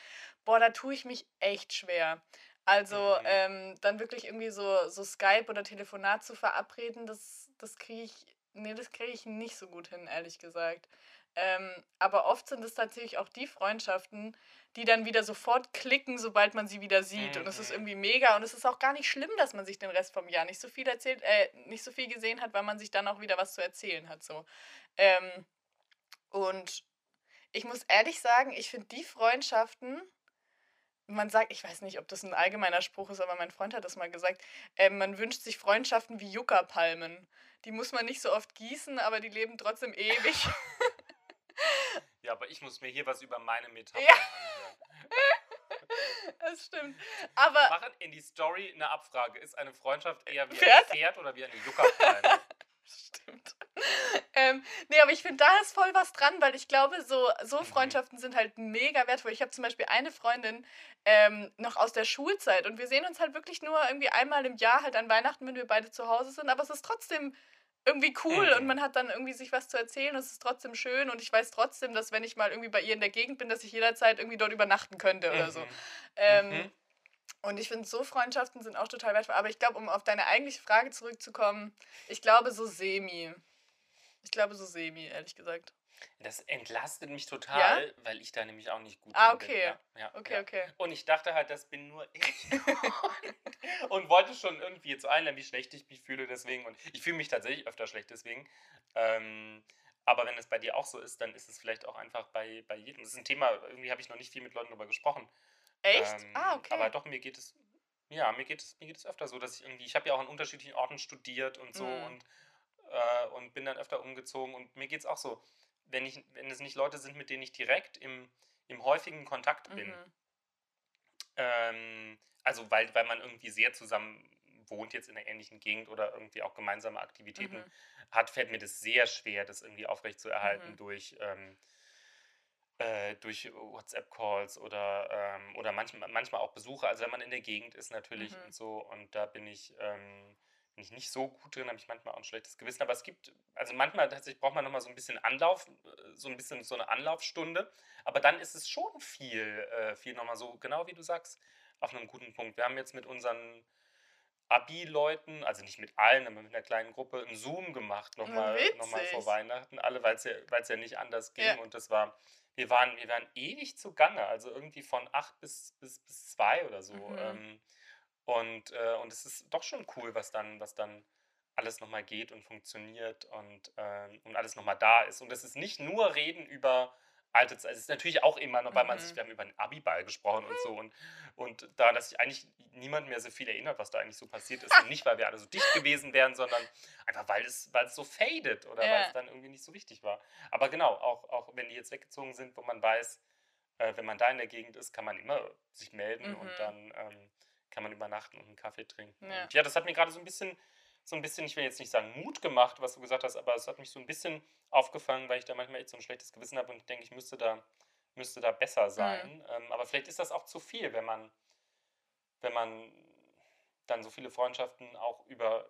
[SPEAKER 4] boah, da tue ich mich echt schwer. Also
[SPEAKER 2] Mhm.
[SPEAKER 4] ähm, dann wirklich irgendwie so, so Skype oder Telefonat zu verabreden, das, das kriege ich nee, das kriege ich nicht so gut hin, ehrlich gesagt. Ähm, aber oft sind es tatsächlich auch die Freundschaften, die dann wieder sofort klicken, sobald man sie wieder sieht. Und es ist
[SPEAKER 2] Mhm.
[SPEAKER 4] irgendwie mega. Und es ist auch gar nicht schlimm, dass man sich den Rest vom Jahr nicht so viel erzählt, äh, nicht so viel gesehen hat, weil man sich dann auch wieder was zu erzählen hat. So. Ähm, und ich muss ehrlich sagen, ich finde die Freundschaften, man sagt, ich weiß nicht, ob das ein allgemeiner Spruch ist, aber mein Freund hat das mal gesagt, äh, man wünscht sich Freundschaften wie Juckerpalmen. Die muss man nicht so oft gießen, aber die leben trotzdem ewig. [LAUGHS] [LAUGHS]
[SPEAKER 2] Ja, aber ich muss mir hier was über meine Metapher
[SPEAKER 4] Ja.
[SPEAKER 2] anhören. [LAUGHS]
[SPEAKER 4] das stimmt. Aber
[SPEAKER 2] Machen in die Story eine Abfrage. Ist eine Freundschaft eher wie
[SPEAKER 4] Pferd?
[SPEAKER 2] ein Pferd oder wie eine Juckerpalme?
[SPEAKER 4] Stimmt. [LAUGHS] ähm, nee, aber ich finde, da ist voll was dran, weil ich glaube, so, so
[SPEAKER 2] Mhm.
[SPEAKER 4] Freundschaften sind halt mega wertvoll. Ich habe zum Beispiel eine Freundin ähm, noch aus der Schulzeit und wir sehen uns halt wirklich nur irgendwie einmal im Jahr, halt an Weihnachten, wenn wir beide zu Hause sind, aber es ist trotzdem irgendwie cool
[SPEAKER 2] Mhm.
[SPEAKER 4] und man hat dann irgendwie sich was zu erzählen und es ist trotzdem schön und ich weiß trotzdem, dass wenn ich mal irgendwie bei ihr in der Gegend bin, dass ich jederzeit irgendwie dort übernachten könnte oder so.
[SPEAKER 2] Mhm.
[SPEAKER 4] Ähm,
[SPEAKER 2] Mhm.
[SPEAKER 4] und ich finde, so Freundschaften sind auch total wertvoll. Aber ich glaube, um auf deine eigentliche Frage zurückzukommen, ich glaube so semi. Ich glaube so semi, ehrlich gesagt.
[SPEAKER 2] Das entlastet mich total, weil ich da nämlich auch nicht gut
[SPEAKER 4] Ah,
[SPEAKER 2] drin bin.
[SPEAKER 4] okay.
[SPEAKER 2] Ja, ja,
[SPEAKER 4] Okay,
[SPEAKER 2] ja.
[SPEAKER 4] okay.
[SPEAKER 2] Und ich dachte halt, das bin nur ich. [LAUGHS] [LAUGHS] und wollte schon irgendwie jetzt einlernen, wie schlecht ich mich fühle deswegen. Und ich fühle mich tatsächlich öfter schlecht deswegen. Ähm, aber wenn es bei dir auch so ist, dann ist es vielleicht auch einfach bei, bei jedem. Das ist ein Thema, irgendwie habe ich noch nicht viel mit Leuten darüber gesprochen.
[SPEAKER 4] Echt?
[SPEAKER 2] Ähm,
[SPEAKER 4] ah, okay.
[SPEAKER 2] Aber doch, mir geht es, ja, mir geht es, mir geht es öfter so, dass ich irgendwie, ich habe ja auch an unterschiedlichen Orten studiert und so
[SPEAKER 4] Mhm.
[SPEAKER 2] und, äh, und bin dann öfter umgezogen und mir geht es auch so, wenn, ich, wenn es nicht Leute sind, mit denen ich direkt im, im häufigen Kontakt bin,
[SPEAKER 4] Mhm.
[SPEAKER 2] ähm, also weil, weil man irgendwie sehr zusammen wohnt jetzt in einer ähnlichen Gegend oder irgendwie auch gemeinsame Aktivitäten
[SPEAKER 4] Mhm.
[SPEAKER 2] hat, fällt mir das sehr schwer, das irgendwie aufrechtzuerhalten
[SPEAKER 4] Mhm.
[SPEAKER 2] durch, ähm, äh, durch WhatsApp-Calls oder, ähm, oder manchmal, manchmal auch Besuche. Also wenn man in der Gegend ist natürlich
[SPEAKER 4] Mhm.
[SPEAKER 2] und so. Und da bin ich, ähm, bin ich nicht so gut drin, habe ich manchmal auch ein schlechtes Gewissen. Aber es gibt, also manchmal tatsächlich braucht man nochmal so ein bisschen Anlauf, äh, so ein bisschen so eine Anlaufstunde. Aber dann ist es schon viel, äh, viel nochmal so, genau wie du sagst, auf einem guten Punkt. Wir haben jetzt mit unseren Abi-Leuten, also nicht mit allen, aber mit einer kleinen Gruppe, einen Zoom gemacht, nochmal noch mal vor. Weihnachten, alle, weil es ja, weil's ja nicht anders ging.
[SPEAKER 4] Ja.
[SPEAKER 2] Und das war, wir waren, wir waren ewig zugange, also irgendwie von acht bis, bis, bis zwei oder so.
[SPEAKER 4] Mhm.
[SPEAKER 2] Ähm, und, äh, und es ist doch schon cool, was dann, was dann alles nochmal geht und funktioniert und, ähm, und alles nochmal da ist. Und es ist nicht nur Reden über alte Zeit. Es ist natürlich auch immer noch, weil man
[SPEAKER 4] Mhm.
[SPEAKER 2] sich, wir haben über den Abiball gesprochen und so und, und daran, dass sich eigentlich niemand mehr so viel erinnert, was da eigentlich so passiert ist. Und nicht, weil wir alle so dicht [LAUGHS] gewesen wären, sondern einfach, weil es, weil es so fadet oder weil
[SPEAKER 4] Ja.
[SPEAKER 2] es dann irgendwie nicht so wichtig war. Aber genau, auch, auch wenn die jetzt weggezogen sind, wo man weiß, äh, wenn man da in der Gegend ist, kann man immer sich melden
[SPEAKER 4] Mhm.
[SPEAKER 2] und dann ähm, kann man übernachten und einen Kaffee trinken.
[SPEAKER 4] Ja.
[SPEAKER 2] Ja, das hat mir gerade so ein bisschen, so ein bisschen, ich will jetzt nicht sagen Mut gemacht, was du gesagt hast, aber es hat mich so ein bisschen aufgefangen, weil ich da manchmal echt so ein schlechtes Gewissen habe und ich denke, ich müsste da, müsste da besser sein. Ähm, aber vielleicht ist das auch zu viel, wenn man, wenn man dann so viele Freundschaften auch über,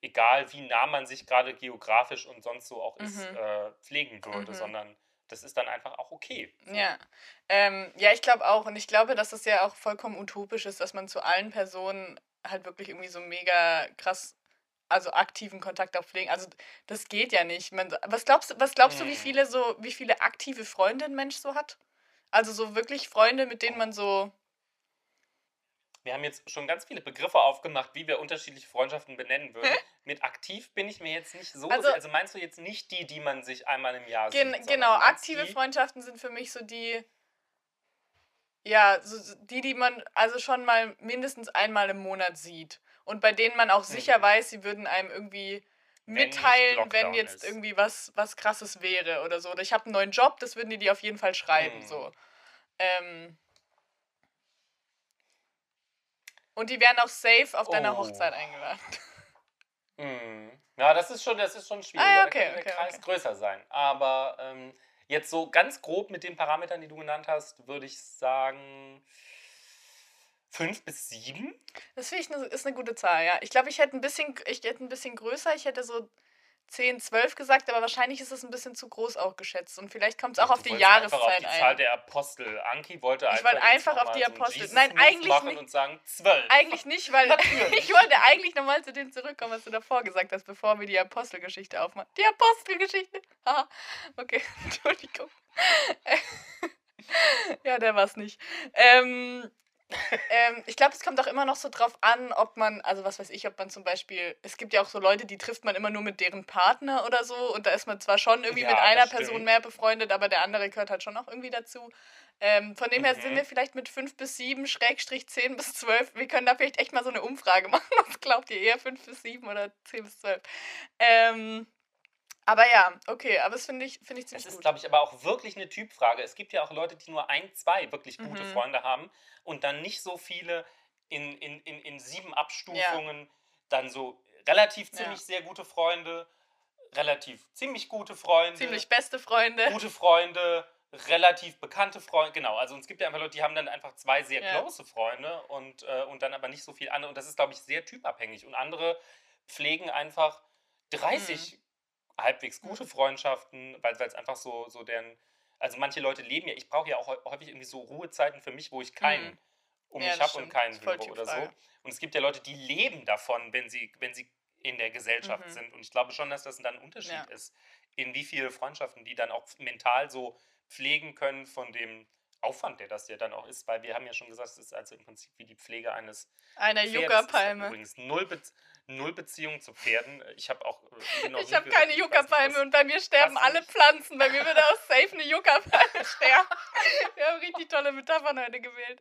[SPEAKER 2] egal wie nah man sich gerade geografisch und sonst so auch ist,
[SPEAKER 4] Mhm.
[SPEAKER 2] äh, pflegen würde,
[SPEAKER 4] Mhm.
[SPEAKER 2] sondern das ist dann einfach auch okay.
[SPEAKER 4] Ja, ähm, ja, ich glaube auch. Und ich glaube, dass es ja auch vollkommen utopisch ist, dass man zu allen Personen halt wirklich irgendwie so mega krass, also aktiven Kontakt auch pflegen. Also das geht ja nicht. Man, was glaubst, du- was glaubst du, wie
[SPEAKER 2] Mhm.
[SPEAKER 4] viele so, wie viele aktive Freunde ein Mensch so hat? Also so wirklich Freunde, mit denen man so.
[SPEAKER 2] Wir haben jetzt schon ganz viele Begriffe aufgemacht, wie wir unterschiedliche Freundschaften benennen würden. Mit aktiv bin ich mir jetzt nicht so.
[SPEAKER 4] Also-
[SPEAKER 2] Also, meinst du jetzt nicht die, die man sich einmal im Jahr
[SPEAKER 4] Gen
[SPEAKER 2] sieht?
[SPEAKER 4] genau, aktive
[SPEAKER 2] die,
[SPEAKER 4] Freundschaften sind für mich so die. Ja, so, die, die man also schon mal mindestens einmal im Monat sieht. Und bei denen man auch sicher
[SPEAKER 2] Mhm.
[SPEAKER 4] weiß, sie würden einem irgendwie
[SPEAKER 2] Wenn
[SPEAKER 4] mitteilen, wenn
[SPEAKER 2] Lockdown
[SPEAKER 4] jetzt
[SPEAKER 2] ist.
[SPEAKER 4] irgendwie was, was krasses wäre oder so. Oder ich habe einen neuen Job, das würden die dir auf jeden Fall schreiben.
[SPEAKER 2] Mhm.
[SPEAKER 4] So. Ähm, und die werden auch safe auf deiner
[SPEAKER 2] Oh.
[SPEAKER 4] Hochzeit eingeladen.
[SPEAKER 2] Mhm. [LAUGHS] Ja, das ist schon, das ist schon schwierig.
[SPEAKER 4] Ah, ja,
[SPEAKER 2] Da
[SPEAKER 4] okay,
[SPEAKER 2] könnte der
[SPEAKER 4] okay,
[SPEAKER 2] Kreis
[SPEAKER 4] okay.
[SPEAKER 2] größer sein. Aber ähm, jetzt so ganz grob mit den Parametern, die du genannt hast, würde ich sagen fünf bis sieben.
[SPEAKER 4] Das finde ich eine, ist eine gute Zahl, ja. Ich glaube, ich hätte ein bisschen, ich hätte ein bisschen größer, ich hätte so 10, 12 gesagt, aber wahrscheinlich ist es ein bisschen zu groß auch geschätzt. Und vielleicht kommt es auch
[SPEAKER 2] Du
[SPEAKER 4] auf die
[SPEAKER 2] wolltest einfach auf
[SPEAKER 4] Jahreszeit
[SPEAKER 2] die
[SPEAKER 4] ein.
[SPEAKER 2] Zahl der Apostel. Anki wollte einfach,
[SPEAKER 4] wollte
[SPEAKER 2] jetzt
[SPEAKER 4] einfach auf die
[SPEAKER 2] so
[SPEAKER 4] Apostel-
[SPEAKER 2] Jesus
[SPEAKER 4] Nein, eigentlich
[SPEAKER 2] machen
[SPEAKER 4] nicht.
[SPEAKER 2] und sagen zwölf.
[SPEAKER 4] Eigentlich nicht, weil [LAUGHS] [LAUGHS] ich wollte eigentlich nochmal zu dem zurückkommen, was du davor gesagt hast, bevor wir die Apostelgeschichte aufmachen. Die Apostelgeschichte. [LAUGHS] Haha. okay, Entschuldigung. ja, der war's nicht. Ähm, ähm, ich glaube, es kommt auch immer noch so drauf an, ob man, also was weiß ich, ob man zum Beispiel, es gibt ja auch so Leute, die trifft man immer nur mit deren Partner oder so und da ist man zwar schon irgendwie
[SPEAKER 2] Ja,
[SPEAKER 4] mit einer. Person mehr befreundet, aber der andere gehört halt schon auch irgendwie dazu. Ähm, von dem her sind
[SPEAKER 2] Mhm.
[SPEAKER 4] wir vielleicht mit 5 bis 7, Schrägstrich 10 bis 12. Wir können da vielleicht echt mal so eine Umfrage [LAUGHS] machen. Was glaubt ihr eher 5 bis 7 oder 10 bis 12? Ähm, aber ja, okay, aber das finde ich, find ich
[SPEAKER 2] Es
[SPEAKER 4] ziemlich
[SPEAKER 2] ist,
[SPEAKER 4] gut.
[SPEAKER 2] glaube ich, aber auch wirklich eine Typfrage. Es gibt ja auch Leute, die nur ein, zwei wirklich gute
[SPEAKER 4] Mhm.
[SPEAKER 2] Freunde haben und dann nicht so viele in, in, in, in sieben Abstufungen, dann so relativ
[SPEAKER 4] Ja.
[SPEAKER 2] ziemlich sehr gute Freunde, relativ ziemlich gute Freunde,
[SPEAKER 4] Ziemlich beste Freunde.
[SPEAKER 2] gute Freunde, relativ bekannte Freunde. Genau, also es gibt ja einfach Leute, die haben dann einfach zwei sehr
[SPEAKER 4] Ja.
[SPEAKER 2] close Freunde und, äh, und dann aber nicht so viel andere. Und das ist, glaube ich, sehr typabhängig. Und andere pflegen einfach 30 halbwegs gute
[SPEAKER 4] Mhm.
[SPEAKER 2] Freundschaften, weil es einfach so, so deren. Also manche Leute leben ja, ich brauche ja auch häu- häufig irgendwie so Ruhezeiten für mich, wo ich keinen
[SPEAKER 4] Mhm.
[SPEAKER 2] um
[SPEAKER 4] Ja,
[SPEAKER 2] mich habe und keinen höre oder so. Und es gibt ja Leute, die leben davon, wenn sie, wenn sie in der Gesellschaft
[SPEAKER 4] Mhm.
[SPEAKER 2] sind. Und ich glaube schon, dass das dann ein Unterschied
[SPEAKER 4] Ja.
[SPEAKER 2] ist, in wie viele Freundschaften die dann auch mental so pflegen können von dem Aufwand, der das ja dann auch ist, weil wir haben ja schon gesagt, es ist also im Prinzip wie die Pflege eines
[SPEAKER 4] Eine
[SPEAKER 2] Pferdes. Ich
[SPEAKER 4] Yucca-Palme.
[SPEAKER 2] habe übrigens null, null Beziehung zu Pferden. Ich habe auch. äh,
[SPEAKER 4] Ich habe keine Yucca-Palme
[SPEAKER 2] was-
[SPEAKER 4] und bei mir sterben alle? Pflanzen. Bei mir würde auch safe eine Yucca-Palme [LAUGHS] sterben. Wir haben richtig tolle Metaphern heute gewählt.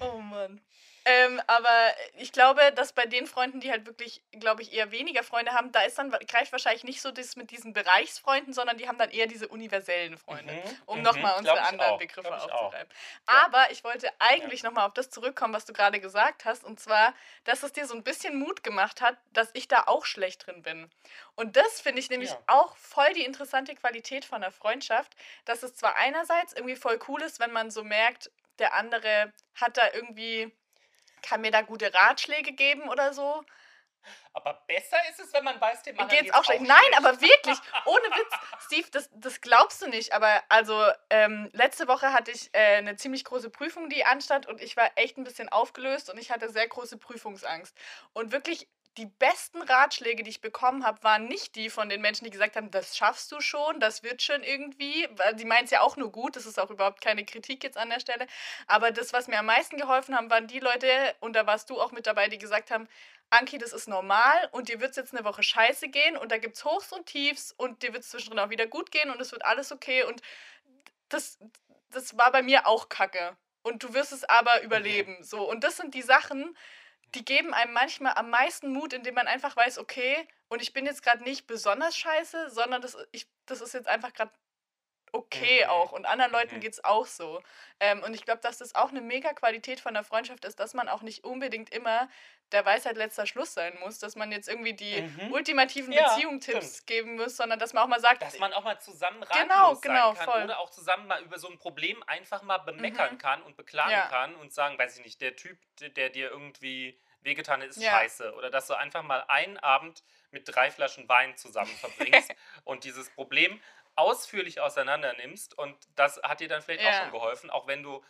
[SPEAKER 4] Oh Mann. Ähm, aber ich glaube, dass bei den Freunden, die halt wirklich, glaube ich, eher weniger Freunde haben, da ist dann greift wahrscheinlich nicht so das mit diesen Bereichsfreunden, sondern die haben dann eher diese universellen Freunde,
[SPEAKER 2] Mhm,
[SPEAKER 4] um
[SPEAKER 2] mhm,
[SPEAKER 4] nochmal unsere anderen
[SPEAKER 2] auch,
[SPEAKER 4] Begriffe
[SPEAKER 2] glaub ich
[SPEAKER 4] aufzugreifen. Aber ich wollte eigentlich nochmal auf das zurückkommen, was du gerade gesagt hast, und zwar, dass es dir so ein bisschen Mut gemacht hat, dass ich da auch schlecht drin bin. Und das finde ich nämlich
[SPEAKER 2] Ja.
[SPEAKER 4] auch voll die interessante Qualität von einer Freundschaft, dass es zwar einerseits irgendwie voll cool ist, wenn man so merkt, der andere hat da irgendwie, kann mir da gute Ratschläge geben oder so.
[SPEAKER 2] Aber besser ist es, wenn man weiß, dem anderen
[SPEAKER 4] geht's auch schlecht. Nein, aber wirklich, ohne Witz, Steve, das, das glaubst du nicht. Aber also, ähm, letzte Woche hatte ich äh, eine ziemlich große Prüfung, die anstand und ich war echt ein bisschen aufgelöst und ich hatte sehr große Prüfungsangst. Und wirklich, die besten Ratschläge, die ich bekommen habe, waren nicht die von den Menschen, die gesagt haben, das schaffst du schon, das wird schon irgendwie. Die meinen es ja auch nur gut, das ist auch überhaupt keine Kritik jetzt an der Stelle. Aber das, was mir am meisten geholfen haben, waren die Leute, und da warst du auch mit dabei, die gesagt haben, Anki, das ist normal und dir wird es jetzt eine Woche scheiße gehen und da gibt es Hochs und Tiefs und dir wird es zwischendrin auch wieder gut gehen und es wird alles okay und das, das war bei mir auch kacke. Und du wirst es aber überleben. So. Und das sind die Sachen, die geben einem manchmal am meisten Mut, indem man einfach weiß, okay, und ich bin jetzt gerade nicht besonders scheiße, sondern das, ich, das ist jetzt einfach gerade okay
[SPEAKER 2] Mhm.
[SPEAKER 4] auch. Und anderen Leuten
[SPEAKER 2] Mhm.
[SPEAKER 4] geht es auch so. Ähm, und ich glaube, dass das auch eine mega Qualität von der Freundschaft ist, dass man auch nicht unbedingt immer der Weisheit letzter Schluss sein muss, dass man jetzt irgendwie die
[SPEAKER 2] Mhm.
[SPEAKER 4] ultimativen
[SPEAKER 2] Ja,
[SPEAKER 4] Beziehungstipps geben muss, sondern dass man auch mal sagt,
[SPEAKER 2] Dass man auch mal zusammen ratlos
[SPEAKER 4] Genau, genau,
[SPEAKER 2] sein kann
[SPEAKER 4] voll.
[SPEAKER 2] oder auch zusammen mal über so ein Problem einfach mal bemeckern
[SPEAKER 4] Mhm.
[SPEAKER 2] kann und beklagen
[SPEAKER 4] Ja.
[SPEAKER 2] kann und sagen, weiß ich nicht, der Typ, der, dir irgendwie wehgetan hat, ist
[SPEAKER 4] Ja.
[SPEAKER 2] scheiße. Oder dass du einfach mal einen Abend mit drei Flaschen Wein zusammen [LAUGHS] verbringst und dieses Problem ausführlich auseinander nimmst und das hat dir dann vielleicht auch
[SPEAKER 4] Ja.
[SPEAKER 2] schon geholfen, auch wenn du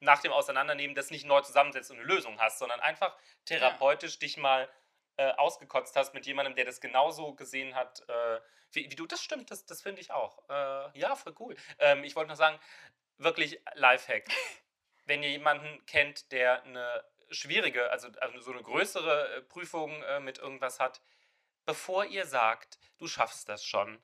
[SPEAKER 2] nach dem Auseinandernehmen das nicht neu zusammensetzt und eine Lösung hast, sondern einfach therapeutisch dich mal äh, ausgekotzt hast mit jemandem, der das genauso gesehen hat, äh, wie, wie du. Das stimmt, das, das finde ich auch. Äh, ja, voll cool. Ähm, ich wollte noch sagen, wirklich Lifehack. [LAUGHS] Wenn ihr jemanden kennt, der eine schwierige, also, also so eine größere äh, Prüfung äh, mit irgendwas hat, bevor ihr sagt, du schaffst das schon,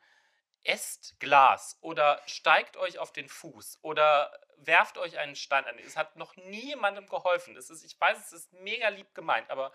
[SPEAKER 2] esst Glas oder steigt euch auf den Fuß oder werft euch einen Stein an. Es hat noch nie jemandem geholfen. Es ist, ich weiß, es ist mega lieb gemeint, aber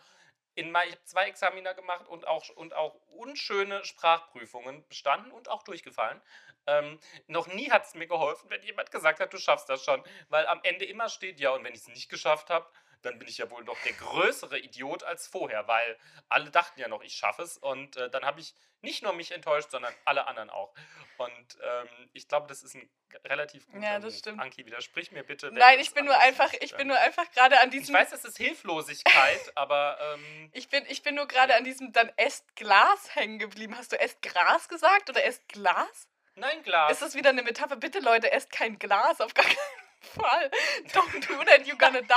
[SPEAKER 2] in mein, ich habe zwei Examiner gemacht und auch, und auch unschöne Sprachprüfungen bestanden und auch durchgefallen. Ähm, noch nie hat es mir geholfen, wenn jemand gesagt hat, du schaffst das schon, weil am Ende immer steht, ja, und wenn ich es nicht geschafft habe, dann bin ich ja wohl noch der größere Idiot als vorher, weil alle dachten ja noch, ich schaffe es. Und äh, dann habe ich nicht nur mich enttäuscht, sondern alle anderen auch. Und ähm, ich glaube, das ist ein relativ guter
[SPEAKER 4] Ja, das stimmt.
[SPEAKER 2] Anki, widersprich mir bitte.
[SPEAKER 4] Nein, ich bin nur einfach, ich bin nur einfach gerade an
[SPEAKER 2] Ich
[SPEAKER 4] diesem.
[SPEAKER 2] weiß, das ist Hilflosigkeit, [LAUGHS] aber ähm,
[SPEAKER 4] Ich bin, ich bin nur gerade an diesem dann esst Glas hängen geblieben. Hast du esst Gras gesagt oder esst Glas?
[SPEAKER 2] nein, Glas.
[SPEAKER 4] Ist das wieder eine Metapher? Bitte, Leute, esst kein Glas auf gar keinen Fall. Don't do that, you're gonna die.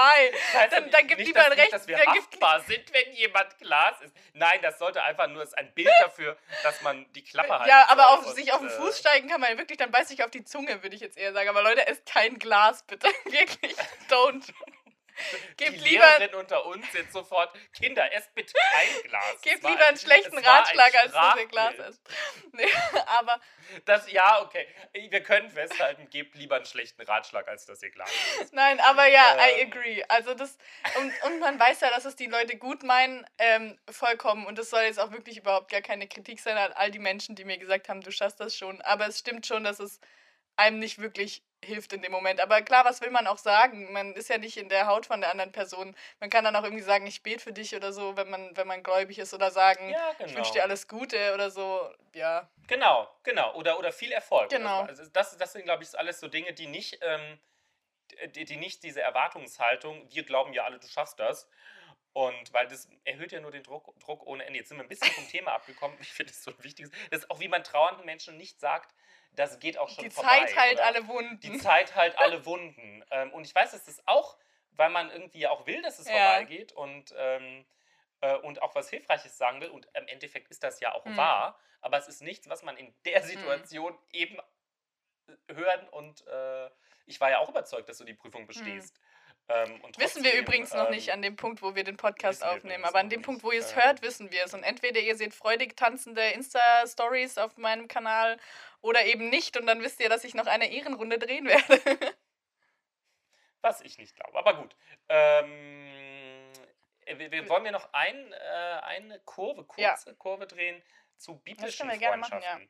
[SPEAKER 4] Dann,
[SPEAKER 2] ja
[SPEAKER 4] dann gibt
[SPEAKER 2] nicht,
[SPEAKER 4] lieber ein
[SPEAKER 2] nicht,
[SPEAKER 4] Recht.
[SPEAKER 2] dass wir
[SPEAKER 4] Dann
[SPEAKER 2] haftbar sind, wenn jemand Glas ist. Nein, das sollte einfach nur ist ein Bild [LAUGHS] dafür, dass man die Klappe halten
[SPEAKER 4] ja, aber auf
[SPEAKER 2] und,
[SPEAKER 4] sich auf den
[SPEAKER 2] äh,
[SPEAKER 4] Fuß steigen kann man ja wirklich, dann beiß ich auf die Zunge, würde ich jetzt eher sagen. Aber Leute, esst kein Glas, bitte. [LAUGHS] Wirklich, don't. [LAUGHS]
[SPEAKER 2] Die
[SPEAKER 4] Gebt lieber,
[SPEAKER 2] Lehrerin unter uns jetzt sofort, Kinder, esst bitte kein [LAUGHS] Glas.
[SPEAKER 4] gebt lieber
[SPEAKER 2] ein-
[SPEAKER 4] einen schlechten
[SPEAKER 2] es war ein
[SPEAKER 4] Ratschlag, als dass ihr Glas esst. [LAUGHS] Nee, aber
[SPEAKER 2] Das, ja, okay. Wir können festhalten, gebt lieber einen schlechten Ratschlag, als dass ihr Glas esst.
[SPEAKER 4] Nein, aber ja, I
[SPEAKER 2] Ähm.
[SPEAKER 4] agree. Also das und, und man weiß ja, dass es die Leute gut meinen, ähm, vollkommen. Und das soll jetzt auch wirklich überhaupt gar keine Kritik sein an all die Menschen, die mir gesagt haben, du schaffst das schon. Aber es stimmt schon, dass es einem nicht wirklich hilft in dem Moment. Aber klar, was will man auch sagen? Man ist ja nicht in der Haut von der anderen Person. Man kann dann auch irgendwie sagen, ich bete für dich oder so, wenn man, wenn man gläubig ist oder sagen,
[SPEAKER 2] Ja,
[SPEAKER 4] ich
[SPEAKER 2] genau.
[SPEAKER 4] wünsche dir alles Gute oder so. Ja.
[SPEAKER 2] Genau, genau. Oder, oder viel Erfolg.
[SPEAKER 4] Genau.
[SPEAKER 2] Also das, das sind, glaube ich, alles so Dinge, die nicht, ähm, die, die nicht diese Erwartungshaltung, wir glauben ja alle, du schaffst das. Und weil das erhöht ja nur den Druck, Druck ohne Ende. Jetzt sind wir ein bisschen vom Thema abgekommen. Ich finde es so ein wichtiges. Das ist auch, wie man trauernden Menschen nicht sagt, das geht auch schon
[SPEAKER 4] Die
[SPEAKER 2] vorbei.
[SPEAKER 4] Zeit heilt alle Wunden.
[SPEAKER 2] Die Zeit halt alle Wunden. Ähm, und ich weiß, dass das auch, weil man irgendwie ja auch will, dass es
[SPEAKER 4] Ja.
[SPEAKER 2] vorbeigeht und, ähm, äh, und auch was Hilfreiches sagen will. Und im Endeffekt ist das ja auch
[SPEAKER 4] Mhm.
[SPEAKER 2] wahr, aber es ist nichts, was man in der Situation eben äh, hören und äh, ich war ja auch überzeugt, dass du die Prüfung bestehst. Ähm,
[SPEAKER 4] Mhm. Wissen wir
[SPEAKER 2] trotzdem,
[SPEAKER 4] übrigens noch nicht
[SPEAKER 2] ähm,
[SPEAKER 4] an dem Punkt, wo wir den Podcast aufnehmen. Aber an dem. Punkt, wo ihr es
[SPEAKER 2] Ähm.
[SPEAKER 4] hört, wissen wir es. Und entweder ihr seht freudig tanzende Insta-Stories auf meinem Kanal oder eben nicht. Und dann wisst ihr, dass ich noch eine Ehrenrunde drehen [LAUGHS] werde.
[SPEAKER 2] Was ich nicht glaube, aber gut. Ähm, äh, wir, wir wollen wir noch ein, äh, eine Kurve,
[SPEAKER 4] Ja.
[SPEAKER 2] kurze Kurve drehen zu biblischen
[SPEAKER 4] können wir gerne machen,
[SPEAKER 2] Freundschaften.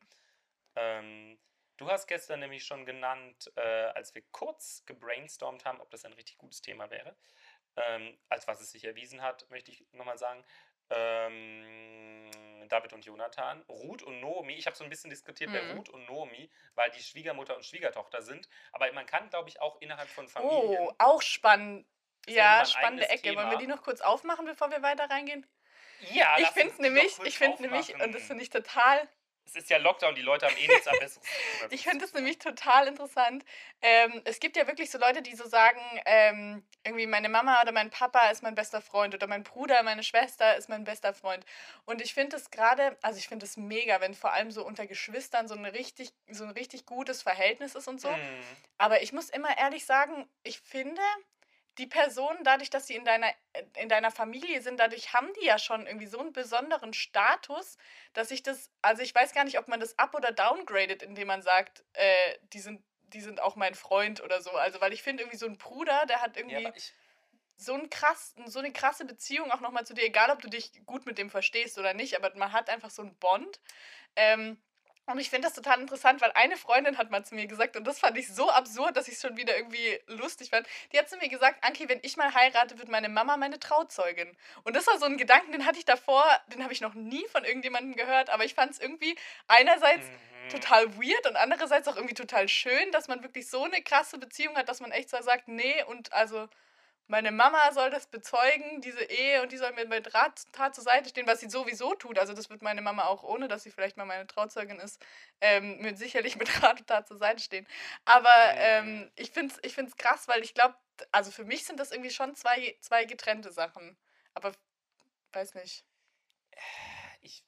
[SPEAKER 2] ähm, du hast gestern nämlich schon genannt, äh, als wir kurz gebrainstormt haben, ob das ein richtig gutes Thema wäre, ähm, als was es sich erwiesen hat, möchte ich nochmal sagen. Ähm, David und Jonathan, Ruth und Naomi. Ich habe so ein bisschen diskutiert bei
[SPEAKER 4] Mhm.
[SPEAKER 2] Ruth und Naomi, weil die Schwiegermutter und Schwiegertochter sind. Aber man kann, glaube ich, auch innerhalb von Familien.
[SPEAKER 4] Oh, auch spannend.
[SPEAKER 2] Ja
[SPEAKER 4] spannende Ecke. Wollen wir
[SPEAKER 2] Thema.
[SPEAKER 4] die noch kurz aufmachen, bevor wir weiter reingehen?
[SPEAKER 2] Ja,
[SPEAKER 4] ich finde nämlich, ich finde nämlich, und das finde ich total
[SPEAKER 2] Es ist ja Lockdown, die Leute haben eh nichts am Besseres als [LAUGHS]
[SPEAKER 4] Ich finde es
[SPEAKER 2] zu
[SPEAKER 4] nämlich total interessant. Ähm, es gibt ja wirklich so Leute, die so sagen, ähm, irgendwie meine Mama oder mein Papa ist mein bester Freund oder mein Bruder, meine Schwester ist mein bester Freund. Und ich finde es gerade, also ich finde es mega, wenn vor allem so unter Geschwistern so, eine richtig, so ein richtig gutes Verhältnis ist und so.
[SPEAKER 2] Mhm.
[SPEAKER 4] Aber ich muss immer ehrlich sagen, ich finde, die Personen, dadurch, dass sie in deiner, in deiner Familie sind, dadurch haben die ja schon irgendwie so einen besonderen Status, dass ich das, also ich weiß gar nicht, ob man das up- oder downgradet, indem man sagt, äh, die sind die sind auch mein Freund oder so. Also, weil ich finde, irgendwie so ein Bruder, der hat irgendwie
[SPEAKER 2] Ja,
[SPEAKER 4] so, ein krass, so eine krasse Beziehung auch nochmal zu dir, egal ob du dich gut mit dem verstehst oder nicht, aber man hat einfach so einen Bond. Ähm, und ich finde das total interessant, weil eine Freundin hat mal zu mir gesagt, und das fand ich so absurd, dass ich es schon wieder irgendwie lustig fand. Die hat zu mir gesagt, Anki, wenn ich mal heirate, wird meine Mama meine Trauzeugin. Und das war so ein Gedanken, den hatte ich davor, den habe ich noch nie von irgendjemandem gehört, aber ich fand es irgendwie einerseits
[SPEAKER 2] Mhm.
[SPEAKER 4] total weird und andererseits auch irgendwie total schön, dass man wirklich so eine krasse Beziehung hat, dass man echt so sagt, nee, und also meine Mama soll das bezeugen, diese Ehe, und die soll mir mit Rat, Tat zur Seite stehen, was sie sowieso tut. Also das wird meine Mama auch, ohne dass sie vielleicht mal meine Trauzeugin ist, ähm, mir sicherlich mit Rat und Tat zur Seite stehen. Aber ähm,
[SPEAKER 2] Mhm.
[SPEAKER 4] ich finde es ich find's krass, weil ich glaube, also für mich sind das irgendwie schon zwei, zwei getrennte Sachen. Aber weiß nicht.
[SPEAKER 2] ich,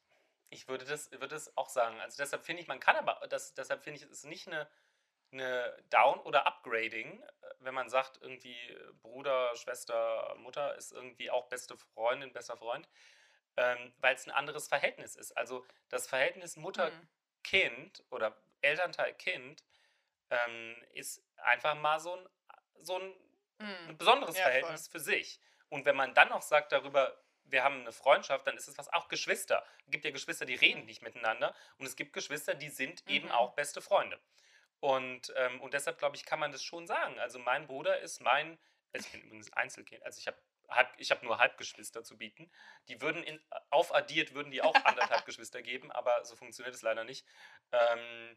[SPEAKER 2] ich würde das, würde das auch sagen. Also deshalb finde ich, man kann aber, das, deshalb finde ich, es ist nicht eine, eine Down- oder Upgrading, äh, wenn man sagt, irgendwie Bruder, Schwester, Mutter ist irgendwie auch beste Freundin, bester Freund, ähm, weil es ein anderes Verhältnis ist. Also das Verhältnis
[SPEAKER 4] Mhm.
[SPEAKER 2] Mutter-Kind oder Elternteil-Kind ähm, ist einfach mal so ein, so ein
[SPEAKER 4] Mhm.
[SPEAKER 2] ein besonderes
[SPEAKER 4] Ja,
[SPEAKER 2] Verhältnis für sich. Und wenn man dann noch sagt darüber, wir haben eine Freundschaft, dann ist es was auch Geschwister. Es gibt ja Geschwister, die reden nicht miteinander und es gibt Geschwister, die sind eben
[SPEAKER 4] Mhm.
[SPEAKER 2] auch beste Freunde. Und, ähm, und deshalb glaube ich, kann man das schon sagen. Also mein Bruder ist mein, also ich bin übrigens Einzelkind, also ich habe halb, ich habe nur Halbgeschwister zu bieten. Die würden in, aufaddiert, würden die auch anderthalb [LAUGHS] Geschwister geben, aber so funktioniert es leider nicht. Ähm,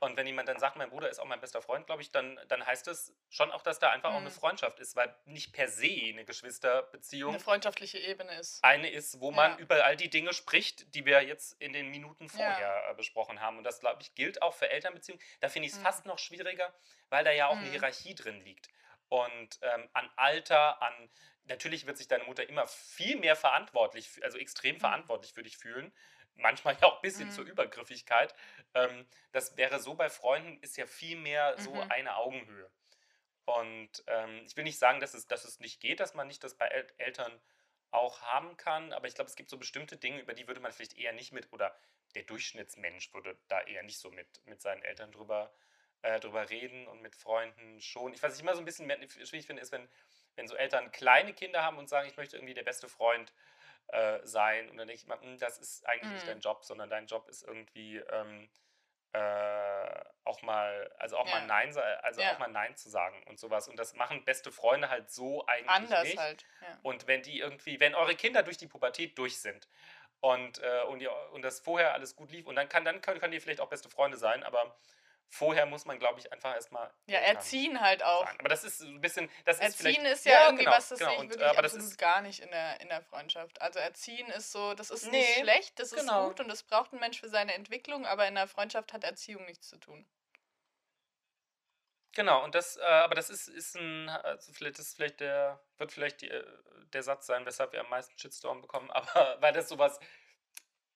[SPEAKER 2] und wenn jemand dann sagt, mein Bruder ist auch mein bester Freund, glaube ich, dann, dann heißt es schon auch, dass da einfach auch eine
[SPEAKER 4] Mhm.
[SPEAKER 2] Freundschaft ist, weil nicht per se eine Geschwisterbeziehung
[SPEAKER 4] Eine freundschaftliche Ebene ist.
[SPEAKER 2] eine ist, wo man
[SPEAKER 4] Ja.
[SPEAKER 2] über all die Dinge spricht, die wir jetzt in den Minuten
[SPEAKER 4] Ja.
[SPEAKER 2] vorher äh, besprochen haben. Und das, glaube ich, gilt auch für Elternbeziehungen. Da finde ich es
[SPEAKER 4] Mhm.
[SPEAKER 2] fast noch schwieriger, weil da ja auch eine
[SPEAKER 4] Mhm.
[SPEAKER 2] Hierarchie drin liegt. Und ähm, an Alter, an natürlich wird sich deine Mutter immer viel mehr verantwortlich, also extrem
[SPEAKER 4] Mhm.
[SPEAKER 2] verantwortlich für dich fühlen. Manchmal ja auch ein bisschen
[SPEAKER 4] Mhm.
[SPEAKER 2] zur Übergriffigkeit. Ähm, das wäre so bei Freunden, ist ja viel mehr so
[SPEAKER 4] Mhm.
[SPEAKER 2] eine Augenhöhe. Und ähm, ich will nicht sagen, dass es, dass es nicht geht, dass man nicht das bei El Eltern auch haben kann, aber ich glaube, es gibt so bestimmte Dinge, über die würde man vielleicht eher nicht mit, oder der Durchschnittsmensch würde da eher nicht so mit, mit seinen Eltern drüber, äh, drüber reden und mit Freunden schon. Ich, was ich immer so ein bisschen schwierig finde, ist, wenn, wenn so Eltern kleine Kinder haben und sagen, ich möchte irgendwie der beste Freund äh, sein. Und dann denke ich immer, "Hm, das ist eigentlich nicht
[SPEAKER 4] Mhm.
[SPEAKER 2] dein Job, sondern dein Job ist irgendwie ähm, äh, auch mal, also auch mal
[SPEAKER 4] Ja.
[SPEAKER 2] Nein, sa- also
[SPEAKER 4] Ja.
[SPEAKER 2] auch mal Nein zu sagen und sowas. Und das machen beste Freunde halt so eigentlich
[SPEAKER 4] Anders
[SPEAKER 2] nicht.
[SPEAKER 4] halt. Ja.
[SPEAKER 2] Und wenn die irgendwie, wenn eure Kinder durch die Pubertät durch sind und, äh, und, ihr, und das vorher alles gut lief, und dann kann, dann können, können die vielleicht auch beste Freunde sein, aber vorher muss man, glaube ich, einfach erstmal.
[SPEAKER 4] ja, erziehen halt auch.
[SPEAKER 2] sein. Aber das ist so ein bisschen, das ist
[SPEAKER 4] Erziehen
[SPEAKER 2] vielleicht.
[SPEAKER 4] ist ja, irgendwie
[SPEAKER 2] genau,
[SPEAKER 4] was, das
[SPEAKER 2] genau.
[SPEAKER 4] sehe ich
[SPEAKER 2] Und,
[SPEAKER 4] wirklich
[SPEAKER 2] äh, aber das
[SPEAKER 4] absolut
[SPEAKER 2] ist,
[SPEAKER 4] gar nicht in der, in der Freundschaft. Also Erziehen ist so, das ist nicht
[SPEAKER 2] Nee,
[SPEAKER 4] schlecht, das
[SPEAKER 2] genau.
[SPEAKER 4] ist gut und das braucht ein Mensch für seine Entwicklung, aber in der Freundschaft hat Erziehung nichts zu tun.
[SPEAKER 2] Genau, und das, äh, aber das ist, ist ein, also vielleicht das ist vielleicht der, wird vielleicht die, äh, der Satz sein, weshalb wir am meisten Shitstorm bekommen, [LAUGHS] aber weil das sowas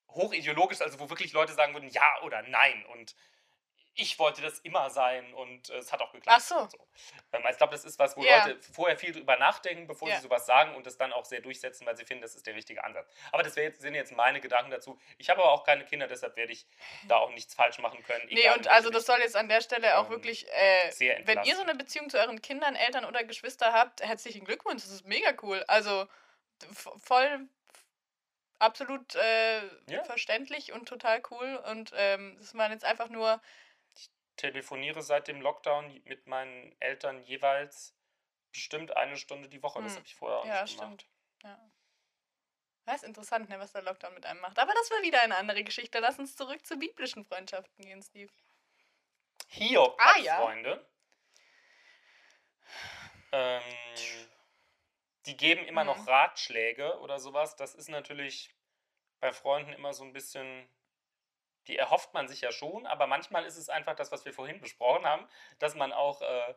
[SPEAKER 2] hochideologisch, also wo wirklich Leute sagen würden, ja oder nein und ich wollte das immer sein und äh, es hat auch geklappt.
[SPEAKER 4] Ach so.
[SPEAKER 2] und Ähm, ich glaube, das ist was, wo
[SPEAKER 4] Ja.
[SPEAKER 2] Leute vorher viel drüber nachdenken, bevor
[SPEAKER 4] Ja.
[SPEAKER 2] sie sowas sagen und das dann auch sehr durchsetzen, weil sie finden, das ist der richtige Ansatz. Aber das jetzt, sind jetzt meine Gedanken dazu. Ich habe aber auch keine Kinder, deshalb werde ich da auch nichts falsch machen können.
[SPEAKER 4] Nee, und also das soll jetzt an der Stelle auch
[SPEAKER 2] Ähm,
[SPEAKER 4] wirklich, äh, wenn ihr so eine Beziehung zu euren Kindern, Eltern oder Geschwister habt, herzlichen Glückwunsch, das ist mega cool. Also voll absolut äh,
[SPEAKER 2] Ja.
[SPEAKER 4] verständlich und total cool und ähm, das waren jetzt einfach nur,
[SPEAKER 2] telefoniere seit dem Lockdown mit meinen Eltern jeweils bestimmt eine Stunde die Woche. Das
[SPEAKER 4] Hm.
[SPEAKER 2] habe ich vorher auch
[SPEAKER 4] ja,
[SPEAKER 2] nicht gemacht.
[SPEAKER 4] stimmt. Ja. Das ist interessant, ne, was der Lockdown mit einem macht. Aber das war wieder eine andere Geschichte. Lass uns zurück zu biblischen Freundschaften gehen, Steve.
[SPEAKER 2] Hiob
[SPEAKER 4] Ah, ja.
[SPEAKER 2] Freunde. Ähm, die geben immer
[SPEAKER 4] Mhm.
[SPEAKER 2] noch Ratschläge oder sowas. Das ist natürlich bei Freunden immer so ein bisschen. Die erhofft man sich ja schon, aber manchmal ist es einfach das, was wir vorhin besprochen haben, dass man auch. Äh,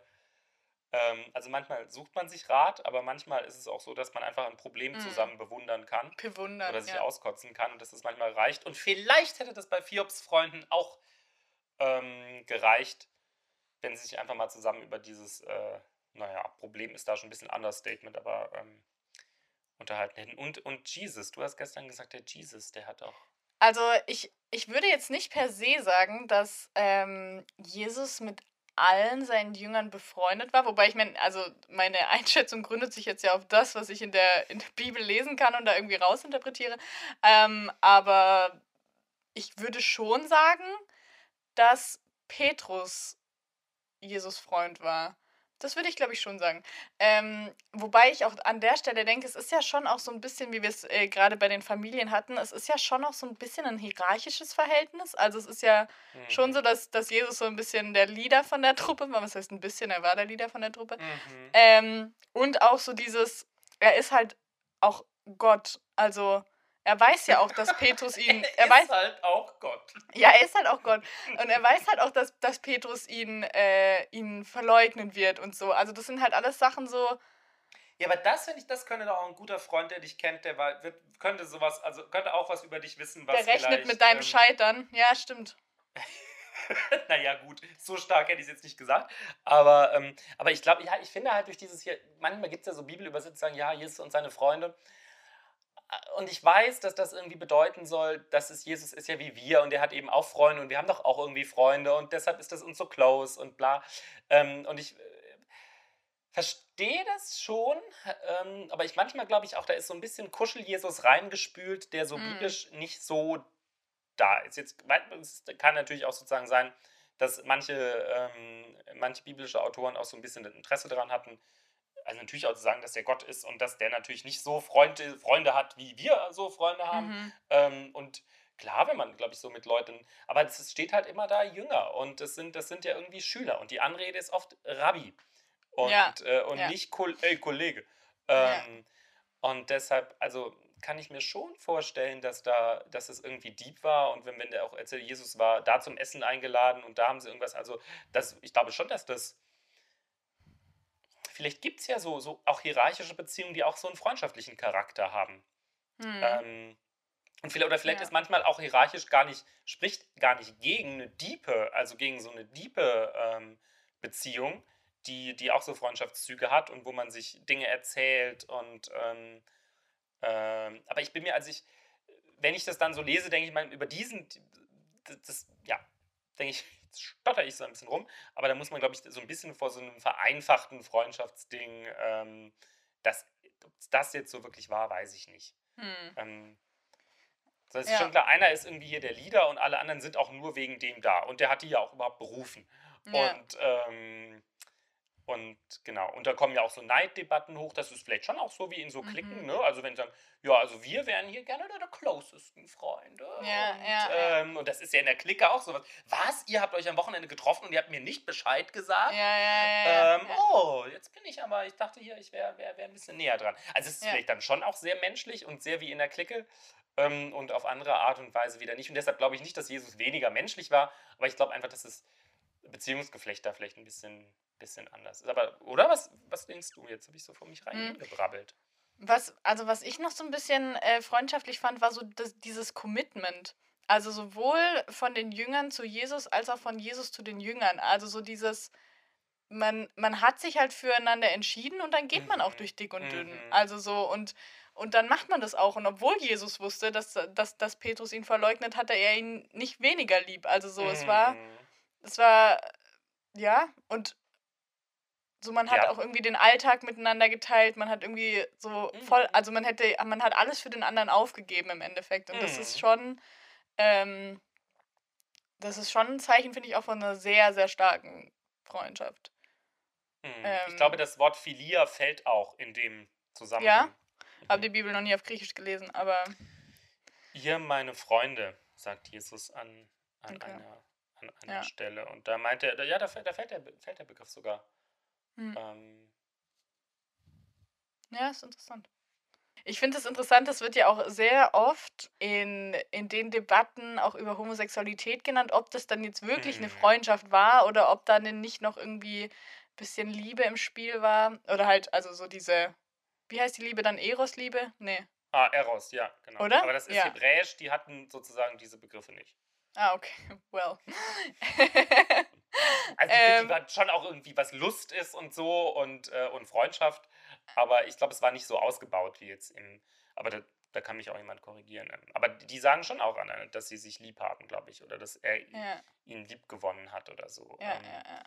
[SPEAKER 2] ähm, also manchmal sucht man sich Rat, aber manchmal ist es auch so, dass man einfach ein Problem
[SPEAKER 4] Mhm.
[SPEAKER 2] zusammen bewundern kann
[SPEAKER 4] Bewundern.
[SPEAKER 2] oder sich
[SPEAKER 4] ja.
[SPEAKER 2] auskotzen kann und dass das manchmal reicht. Und vielleicht hätte das bei Fiobs Freunden auch ähm, gereicht, wenn sie sich einfach mal zusammen über dieses, äh, naja, Problem ist da schon ein bisschen Understatement, aber ähm, unterhalten hätten. Und, und Jesus, du hast gestern gesagt, der Jesus, der hat auch.
[SPEAKER 4] Also ich, ich würde jetzt nicht per se sagen, dass ähm, Jesus mit allen seinen Jüngern befreundet war. Wobei ich meine, also meine [LAUGHS] Einschätzung gründet sich jetzt ja auf das, was ich in der, in der Bibel lesen kann und da irgendwie rausinterpretiere. Ähm, aber ich würde schon sagen, dass Petrus Jesus Freund war. Das würde ich, glaube ich, schon sagen. Ähm, wobei ich auch an der Stelle denke, es ist ja schon auch so ein bisschen, wie wir es äh, gerade bei den Familien hatten, es ist ja schon auch so ein bisschen ein hierarchisches Verhältnis. Also es ist ja schon
[SPEAKER 2] Mhm.
[SPEAKER 4] so, dass, dass Jesus so ein bisschen der Leader von der Truppe war. Was heißt ein bisschen? Er war der Leader von der Truppe.
[SPEAKER 2] Mhm.
[SPEAKER 4] Ähm, und auch so dieses, er ist halt auch Gott. Also er weiß ja auch, dass Petrus [LAUGHS] ihn, er
[SPEAKER 2] ist
[SPEAKER 4] weiß,
[SPEAKER 2] halt auch Gott.
[SPEAKER 4] ja, er ist halt auch Gott. Und er weiß halt auch, dass, dass Petrus ihn, äh, ihn verleugnen wird und so. Also das sind halt alles Sachen so,
[SPEAKER 2] Ja, aber das finde ich, das könnte doch auch ein guter Freund, der dich kennt, der war, wird, könnte sowas, also könnte auch was über dich wissen, was
[SPEAKER 4] der rechnet mit deinem
[SPEAKER 2] ähm,
[SPEAKER 4] Scheitern. Ja, stimmt. [LAUGHS]
[SPEAKER 2] naja, gut, so stark hätte ich es jetzt nicht gesagt. Aber, ähm, aber ich glaube, ja, ich finde halt durch dieses hier, manchmal gibt es ja so Bibelübersetzungen, die sagen, ja, Jesus und seine Freunde. Und ich weiß, dass das irgendwie bedeuten soll, dass es Jesus ist ja wie wir und er hat eben auch Freunde und wir haben doch auch irgendwie Freunde und deshalb ist das uns so close und bla. Ähm, und ich äh, verstehe das schon, ähm, aber ich manchmal glaube ich auch, da ist so ein bisschen Kuschel-Jesus reingespült, der so
[SPEAKER 4] Mm.
[SPEAKER 2] biblisch nicht so da ist. Jetzt es kann natürlich auch sozusagen sein, dass manche, ähm, manche biblische Autoren auch so ein bisschen Interesse daran hatten, also natürlich auch zu sagen, dass der Gott ist und dass der natürlich nicht so Freunde, Freunde hat, wie wir so Freunde haben.
[SPEAKER 4] Mhm.
[SPEAKER 2] Ähm, und klar, wenn man, glaube ich, so mit Leuten, aber es steht halt immer da Jünger und das sind, das sind ja irgendwie Schüler und die Anrede ist oft Rabbi und,
[SPEAKER 4] Ja,
[SPEAKER 2] äh, und
[SPEAKER 4] ja.
[SPEAKER 2] nicht Kol ey, Kollege.
[SPEAKER 4] Ja.
[SPEAKER 2] Ähm, Und deshalb, also kann ich mir schon vorstellen, dass da, dass es irgendwie deep war und wenn, wenn der auch erzählt, Jesus war da zum Essen eingeladen und da haben sie irgendwas, also das, ich glaube schon, dass das vielleicht gibt es ja so, so auch hierarchische Beziehungen, die auch so einen freundschaftlichen Charakter haben.
[SPEAKER 4] Hm.
[SPEAKER 2] Ähm, und vielleicht, oder vielleicht
[SPEAKER 4] Ja.
[SPEAKER 2] ist manchmal auch hierarchisch gar nicht, spricht gar nicht gegen eine diepe, also gegen so eine diepe ähm, Beziehung, die, die auch so Freundschaftszüge hat und wo man sich Dinge erzählt und ähm, ähm, aber ich bin mir, als ich, wenn ich das dann so lese, denke ich mal, über diesen, das, das ja, denke ich, stotter ich so ein bisschen rum, aber da muss man, glaube ich, so ein bisschen vor so einem vereinfachten Freundschaftsding, ähm, das, ob das jetzt so wirklich war, weiß ich nicht.
[SPEAKER 4] Hm.
[SPEAKER 2] Ähm, es ist
[SPEAKER 4] Ja.
[SPEAKER 2] schon klar, einer ist irgendwie hier der Leader und alle anderen sind auch nur wegen dem da. Und der hat die ja auch überhaupt berufen.
[SPEAKER 4] Ja.
[SPEAKER 2] Und, ähm, und genau, und da kommen ja auch so Neiddebatten hoch. Das ist vielleicht schon auch so wie in so Klicken,
[SPEAKER 4] Mhm.
[SPEAKER 2] ne? Also wenn sie sagen, ja, also wir wären hier gerne deine closesten Freunde.
[SPEAKER 4] Ja,
[SPEAKER 2] und,
[SPEAKER 4] ja, ja.
[SPEAKER 2] ähm, und das ist ja in der Clique auch sowas. Was? Ihr habt euch am Wochenende getroffen und ihr habt mir nicht Bescheid gesagt?
[SPEAKER 4] Ja, ja, ja. ja,
[SPEAKER 2] Ähm,
[SPEAKER 4] ja.
[SPEAKER 2] Oh, jetzt bin ich aber, ich dachte hier, ich wäre wär, wär ein bisschen näher dran. Also es ist
[SPEAKER 4] Ja.
[SPEAKER 2] vielleicht dann schon auch sehr menschlich und sehr wie in der Clique ähm, und auf andere Art und Weise wieder nicht. Und deshalb glaube ich nicht, dass Jesus weniger menschlich war, aber ich glaube einfach, dass das Beziehungsgeflecht da vielleicht ein bisschen, bisschen anders ist. Aber, oder? Was, was denkst du? Jetzt habe ich so vor mich
[SPEAKER 4] Hm.
[SPEAKER 2] reingebrabbelt.
[SPEAKER 4] Was, also was ich noch so ein bisschen äh, freundschaftlich fand, war so das, dieses Commitment. Also sowohl von den Jüngern zu Jesus als auch von Jesus zu den Jüngern. Also so dieses, man, man hat sich halt füreinander entschieden und dann geht man auch
[SPEAKER 2] Mhm.
[SPEAKER 4] durch dick und dünn.
[SPEAKER 2] Mhm.
[SPEAKER 4] Also so und, und dann macht man das auch. Und obwohl Jesus wusste, dass, dass, dass Petrus ihn verleugnet, hatte er ihn nicht weniger lieb. Also so, es war,
[SPEAKER 2] Mhm.
[SPEAKER 4] Es war, ja, und so man hat
[SPEAKER 2] Ja.
[SPEAKER 4] auch irgendwie den Alltag miteinander geteilt, man hat irgendwie so voll,
[SPEAKER 2] Mhm.
[SPEAKER 4] also man hätte, man hat alles für den anderen aufgegeben im Endeffekt. Und das ist
[SPEAKER 2] Mhm.
[SPEAKER 4] schon, ähm, das ist schon ein Zeichen, finde ich, auch von einer sehr, sehr starken Freundschaft.
[SPEAKER 2] Mhm.
[SPEAKER 4] ähm,
[SPEAKER 2] ich glaube, das Wort Philia fällt auch in dem Zusammenhang.
[SPEAKER 4] Habe die Bibel noch nie auf Griechisch gelesen, aber
[SPEAKER 2] Ihr, meine Freunde, sagt Jesus an, an
[SPEAKER 4] Okay.
[SPEAKER 2] einer, an einer
[SPEAKER 4] Ja.
[SPEAKER 2] Stelle. Und da meint er, ja, da fällt, da fällt, der, fällt der Begriff sogar.
[SPEAKER 4] hm.
[SPEAKER 2] Ähm,
[SPEAKER 4] Ja, ist interessant. Ich finde es interessant, das wird ja auch sehr oft in, in den Debatten auch über Homosexualität genannt, ob das dann jetzt wirklich eine
[SPEAKER 2] Mhm.
[SPEAKER 4] Freundschaft war oder ob dann nicht noch irgendwie ein bisschen Liebe im Spiel war. Oder halt, also so diese, wie heißt die Liebe dann? Eros-Liebe? Nee.
[SPEAKER 2] ah, Eros, ja, genau.
[SPEAKER 4] Oder?
[SPEAKER 2] Aber das ist
[SPEAKER 4] Ja.
[SPEAKER 2] Hebräisch, die hatten sozusagen diese Begriffe nicht.
[SPEAKER 4] Ah, okay. [LAUGHS] Well. [LAUGHS]
[SPEAKER 2] Also die,
[SPEAKER 4] Ähm.
[SPEAKER 2] war schon auch irgendwie, was Lust ist und so und, äh, und Freundschaft. Aber ich glaube, es war nicht so ausgebaut wie jetzt im. Aber da, da kann mich auch jemand korrigieren. Aber die sagen schon auch, an, dass sie sich lieb haben, glaube ich. Oder dass er
[SPEAKER 4] ja,
[SPEAKER 2] ihn lieb gewonnen hat oder so.
[SPEAKER 4] ja,
[SPEAKER 2] Ähm,
[SPEAKER 4] ja, ja.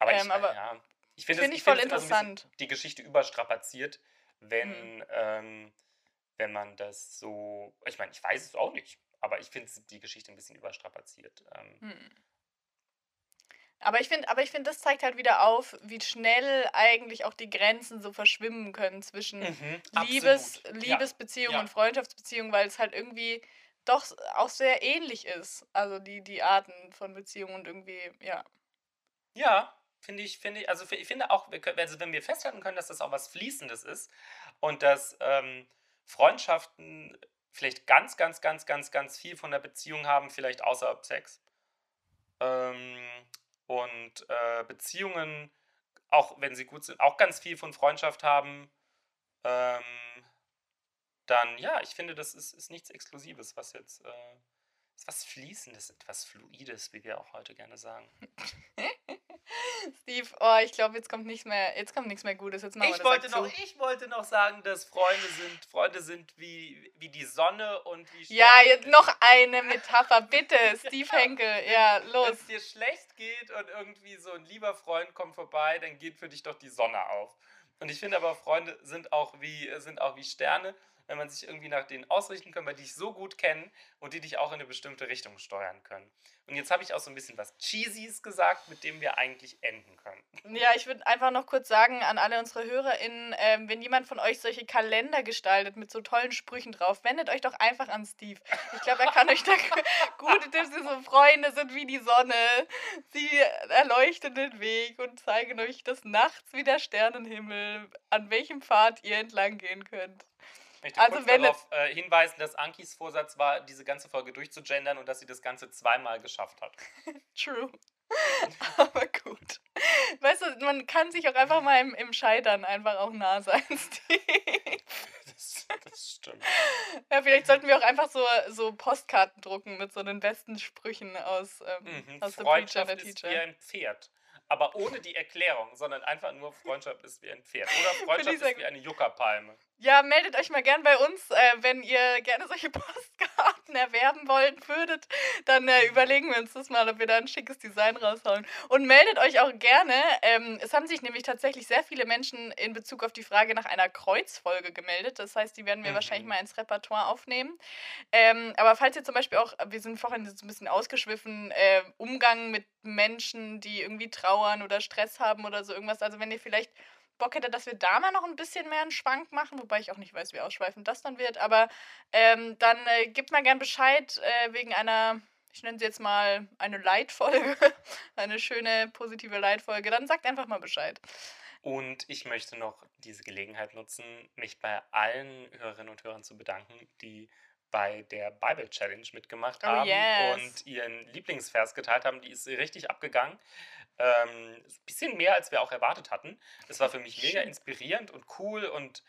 [SPEAKER 2] Aber,
[SPEAKER 4] Ähm,
[SPEAKER 2] ich,
[SPEAKER 4] aber
[SPEAKER 2] ja, ich finde
[SPEAKER 4] find
[SPEAKER 2] es-
[SPEAKER 4] ich voll
[SPEAKER 2] bisschen
[SPEAKER 4] interessant.
[SPEAKER 2] die Geschichte überstrapaziert, wenn,
[SPEAKER 4] Mhm.
[SPEAKER 2] ähm, wenn man das so. Ich meine, ich weiß es auch nicht, aber ich finde die Geschichte ein bisschen überstrapaziert. Ähm,
[SPEAKER 4] Hm. Aber ich finde, aber ich finde, das zeigt halt wieder auf, wie schnell eigentlich auch die Grenzen so verschwimmen können zwischen
[SPEAKER 2] mhm,
[SPEAKER 4] Liebes. Liebesbeziehung
[SPEAKER 2] ja.
[SPEAKER 4] und Freundschaftsbeziehung, weil es halt irgendwie doch auch sehr ähnlich ist. Also die, die Arten von Beziehungen und irgendwie, ja.
[SPEAKER 2] Ja, ja finde ich, finde ich, also ich finde auch, wir können, also wenn wir festhalten können, dass das auch was Fließendes ist und dass ähm, Freundschaften vielleicht ganz, ganz, ganz, ganz, ganz viel von der Beziehung haben, vielleicht außer Sex. Ähm, und äh, Beziehungen, auch wenn sie gut sind, auch ganz viel von Freundschaft haben. Ähm, dann, ja, ich finde, das ist, ist nichts Exklusives, was jetzt, äh, ist was Fließendes, etwas Fluides, wie wir auch heute gerne sagen. [LAUGHS]
[SPEAKER 4] Steve, oh, ich glaube, jetzt kommt nichts mehr, jetzt kommt nichts mehr Gutes. Jetzt
[SPEAKER 2] Ich wollte, noch,
[SPEAKER 4] zu.
[SPEAKER 2] ich wollte noch sagen, dass Freunde sind, Freunde sind wie, wie die Sonne und wie
[SPEAKER 4] Ja,
[SPEAKER 2] Sterne.
[SPEAKER 4] jetzt noch eine Metapher, bitte, [LAUGHS] Steve Henkel. Ja,
[SPEAKER 2] Wenn
[SPEAKER 4] los.
[SPEAKER 2] es dir schlecht geht und irgendwie so ein lieber Freund kommt vorbei, dann geht für dich doch die Sonne auf. Und ich finde aber, Freunde sind auch wie, sind auch wie Sterne. Wenn man sich irgendwie nach denen ausrichten kann, weil die dich so gut kennen und die dich auch in eine bestimmte Richtung steuern können. Und jetzt habe ich auch so ein bisschen was Cheesies gesagt, mit dem wir eigentlich enden können.
[SPEAKER 4] Ja, ich würde einfach noch kurz sagen an alle unsere HörerInnen, ähm, wenn jemand von euch solche Kalender gestaltet mit so tollen Sprüchen drauf, wendet euch doch einfach an Steve. Ich glaube, er kann euch da [LAUGHS] gute Tipps, so Freunde sind wie die Sonne, sie erleuchten den Weg und zeigen euch des Nachts wie der Sternenhimmel, an welchem Pfad ihr entlang gehen könnt.
[SPEAKER 2] Ich möchte
[SPEAKER 4] Also
[SPEAKER 2] kurz darauf äh, hinweisen, dass Ankis Vorsatz war, diese ganze Folge durchzugendern und dass sie das Ganze zweimal geschafft hat. [LAUGHS]
[SPEAKER 4] True. [LAUGHS] Aber gut. Weißt du, man kann sich auch einfach mal im, im Scheitern einfach auch nah sein, [LAUGHS] Steve.
[SPEAKER 2] Das, das stimmt.
[SPEAKER 4] Ja, vielleicht sollten wir auch einfach so, so Postkarten drucken mit so den besten Sprüchen aus, ähm,
[SPEAKER 2] Mhm.
[SPEAKER 4] aus The Preacher
[SPEAKER 2] Freundschaft
[SPEAKER 4] the
[SPEAKER 2] ist
[SPEAKER 4] Teacher.
[SPEAKER 2] wie ein Pferd. Aber ohne die Erklärung, sondern einfach nur Freundschaft ist wie ein Pferd. Oder Freundschaft ist wie eine Juckerpalme.
[SPEAKER 4] Ja, meldet euch mal gern bei uns, äh, wenn ihr gerne solche [LAUGHS] Postkarten erwerben wollen würdet. Dann äh, überlegen wir uns das mal, ob wir da ein schickes Design raushauen. Und meldet euch auch gerne. Ähm, es haben sich nämlich tatsächlich sehr viele Menschen in Bezug auf die Frage nach einer Kreuzfolge gemeldet. Das heißt, die werden wir
[SPEAKER 2] Mhm.
[SPEAKER 4] wahrscheinlich mal ins Repertoire aufnehmen. Ähm, aber falls ihr zum Beispiel auch, wir sind vorhin so ein bisschen ausgeschwiffen, äh, Umgang mit Menschen, die irgendwie trauern oder Stress haben oder so irgendwas. Also wenn ihr vielleicht Bock hätte, dass wir da mal noch ein bisschen mehr einen Schwank machen, wobei ich auch nicht weiß, wie ausschweifend das dann wird. Aber ähm, dann äh, gebt mal gern Bescheid äh, wegen einer, ich nenne sie jetzt mal eine Leitfolge, [LAUGHS] eine schöne positive Leitfolge. Dann sagt einfach mal Bescheid.
[SPEAKER 2] Und ich möchte noch diese Gelegenheit nutzen, mich bei allen Hörerinnen und Hörern zu bedanken, die bei der Bible Challenge mitgemacht
[SPEAKER 4] Oh,
[SPEAKER 2] haben
[SPEAKER 4] yes.
[SPEAKER 2] und ihren Lieblingsvers geteilt haben. Die ist richtig abgegangen. Ähm, ein bisschen mehr, als wir auch erwartet hatten. Es war für mich mega inspirierend und cool und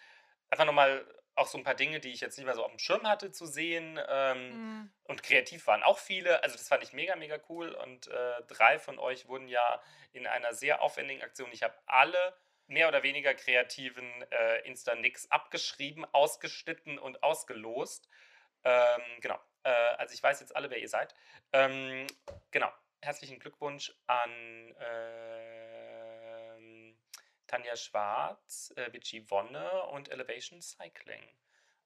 [SPEAKER 2] einfach nochmal auch so ein paar Dinge, die ich jetzt nicht mehr so auf dem Schirm hatte, zu sehen. Ähm,
[SPEAKER 4] Hm.
[SPEAKER 2] und kreativ waren auch viele. Also das fand ich mega, mega cool. Und äh, drei von euch wurden ja in einer sehr aufwendigen Aktion. Ich habe alle mehr oder weniger kreativen äh, Insta-Nix abgeschrieben, ausgeschnitten und ausgelost. Ähm, genau. Äh, also ich weiß jetzt alle, wer ihr seid. Ähm, genau. Herzlichen Glückwunsch an ähm, Tanja Schwarz, äh, Vichy Wonne und Elevation Cycling.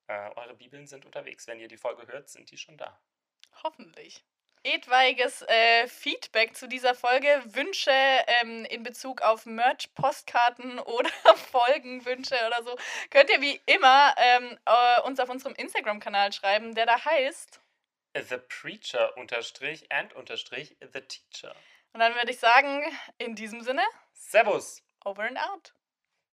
[SPEAKER 2] Äh, eure Bibeln sind unterwegs. Wenn ihr die Folge hört, sind die schon da.
[SPEAKER 4] Hoffentlich. Etwaiges äh, Feedback zu dieser Folge, Wünsche ähm, in Bezug auf Merch, Postkarten [LAUGHS] oder Folgenwünsche oder so, könnt ihr wie immer ähm, äh, uns auf unserem Instagram-Kanal schreiben, der da heißt.
[SPEAKER 2] The Preacher unterstrich and unterstrich The Teacher.
[SPEAKER 4] Und dann würde ich sagen, in diesem Sinne,
[SPEAKER 2] Servus!
[SPEAKER 4] over and out.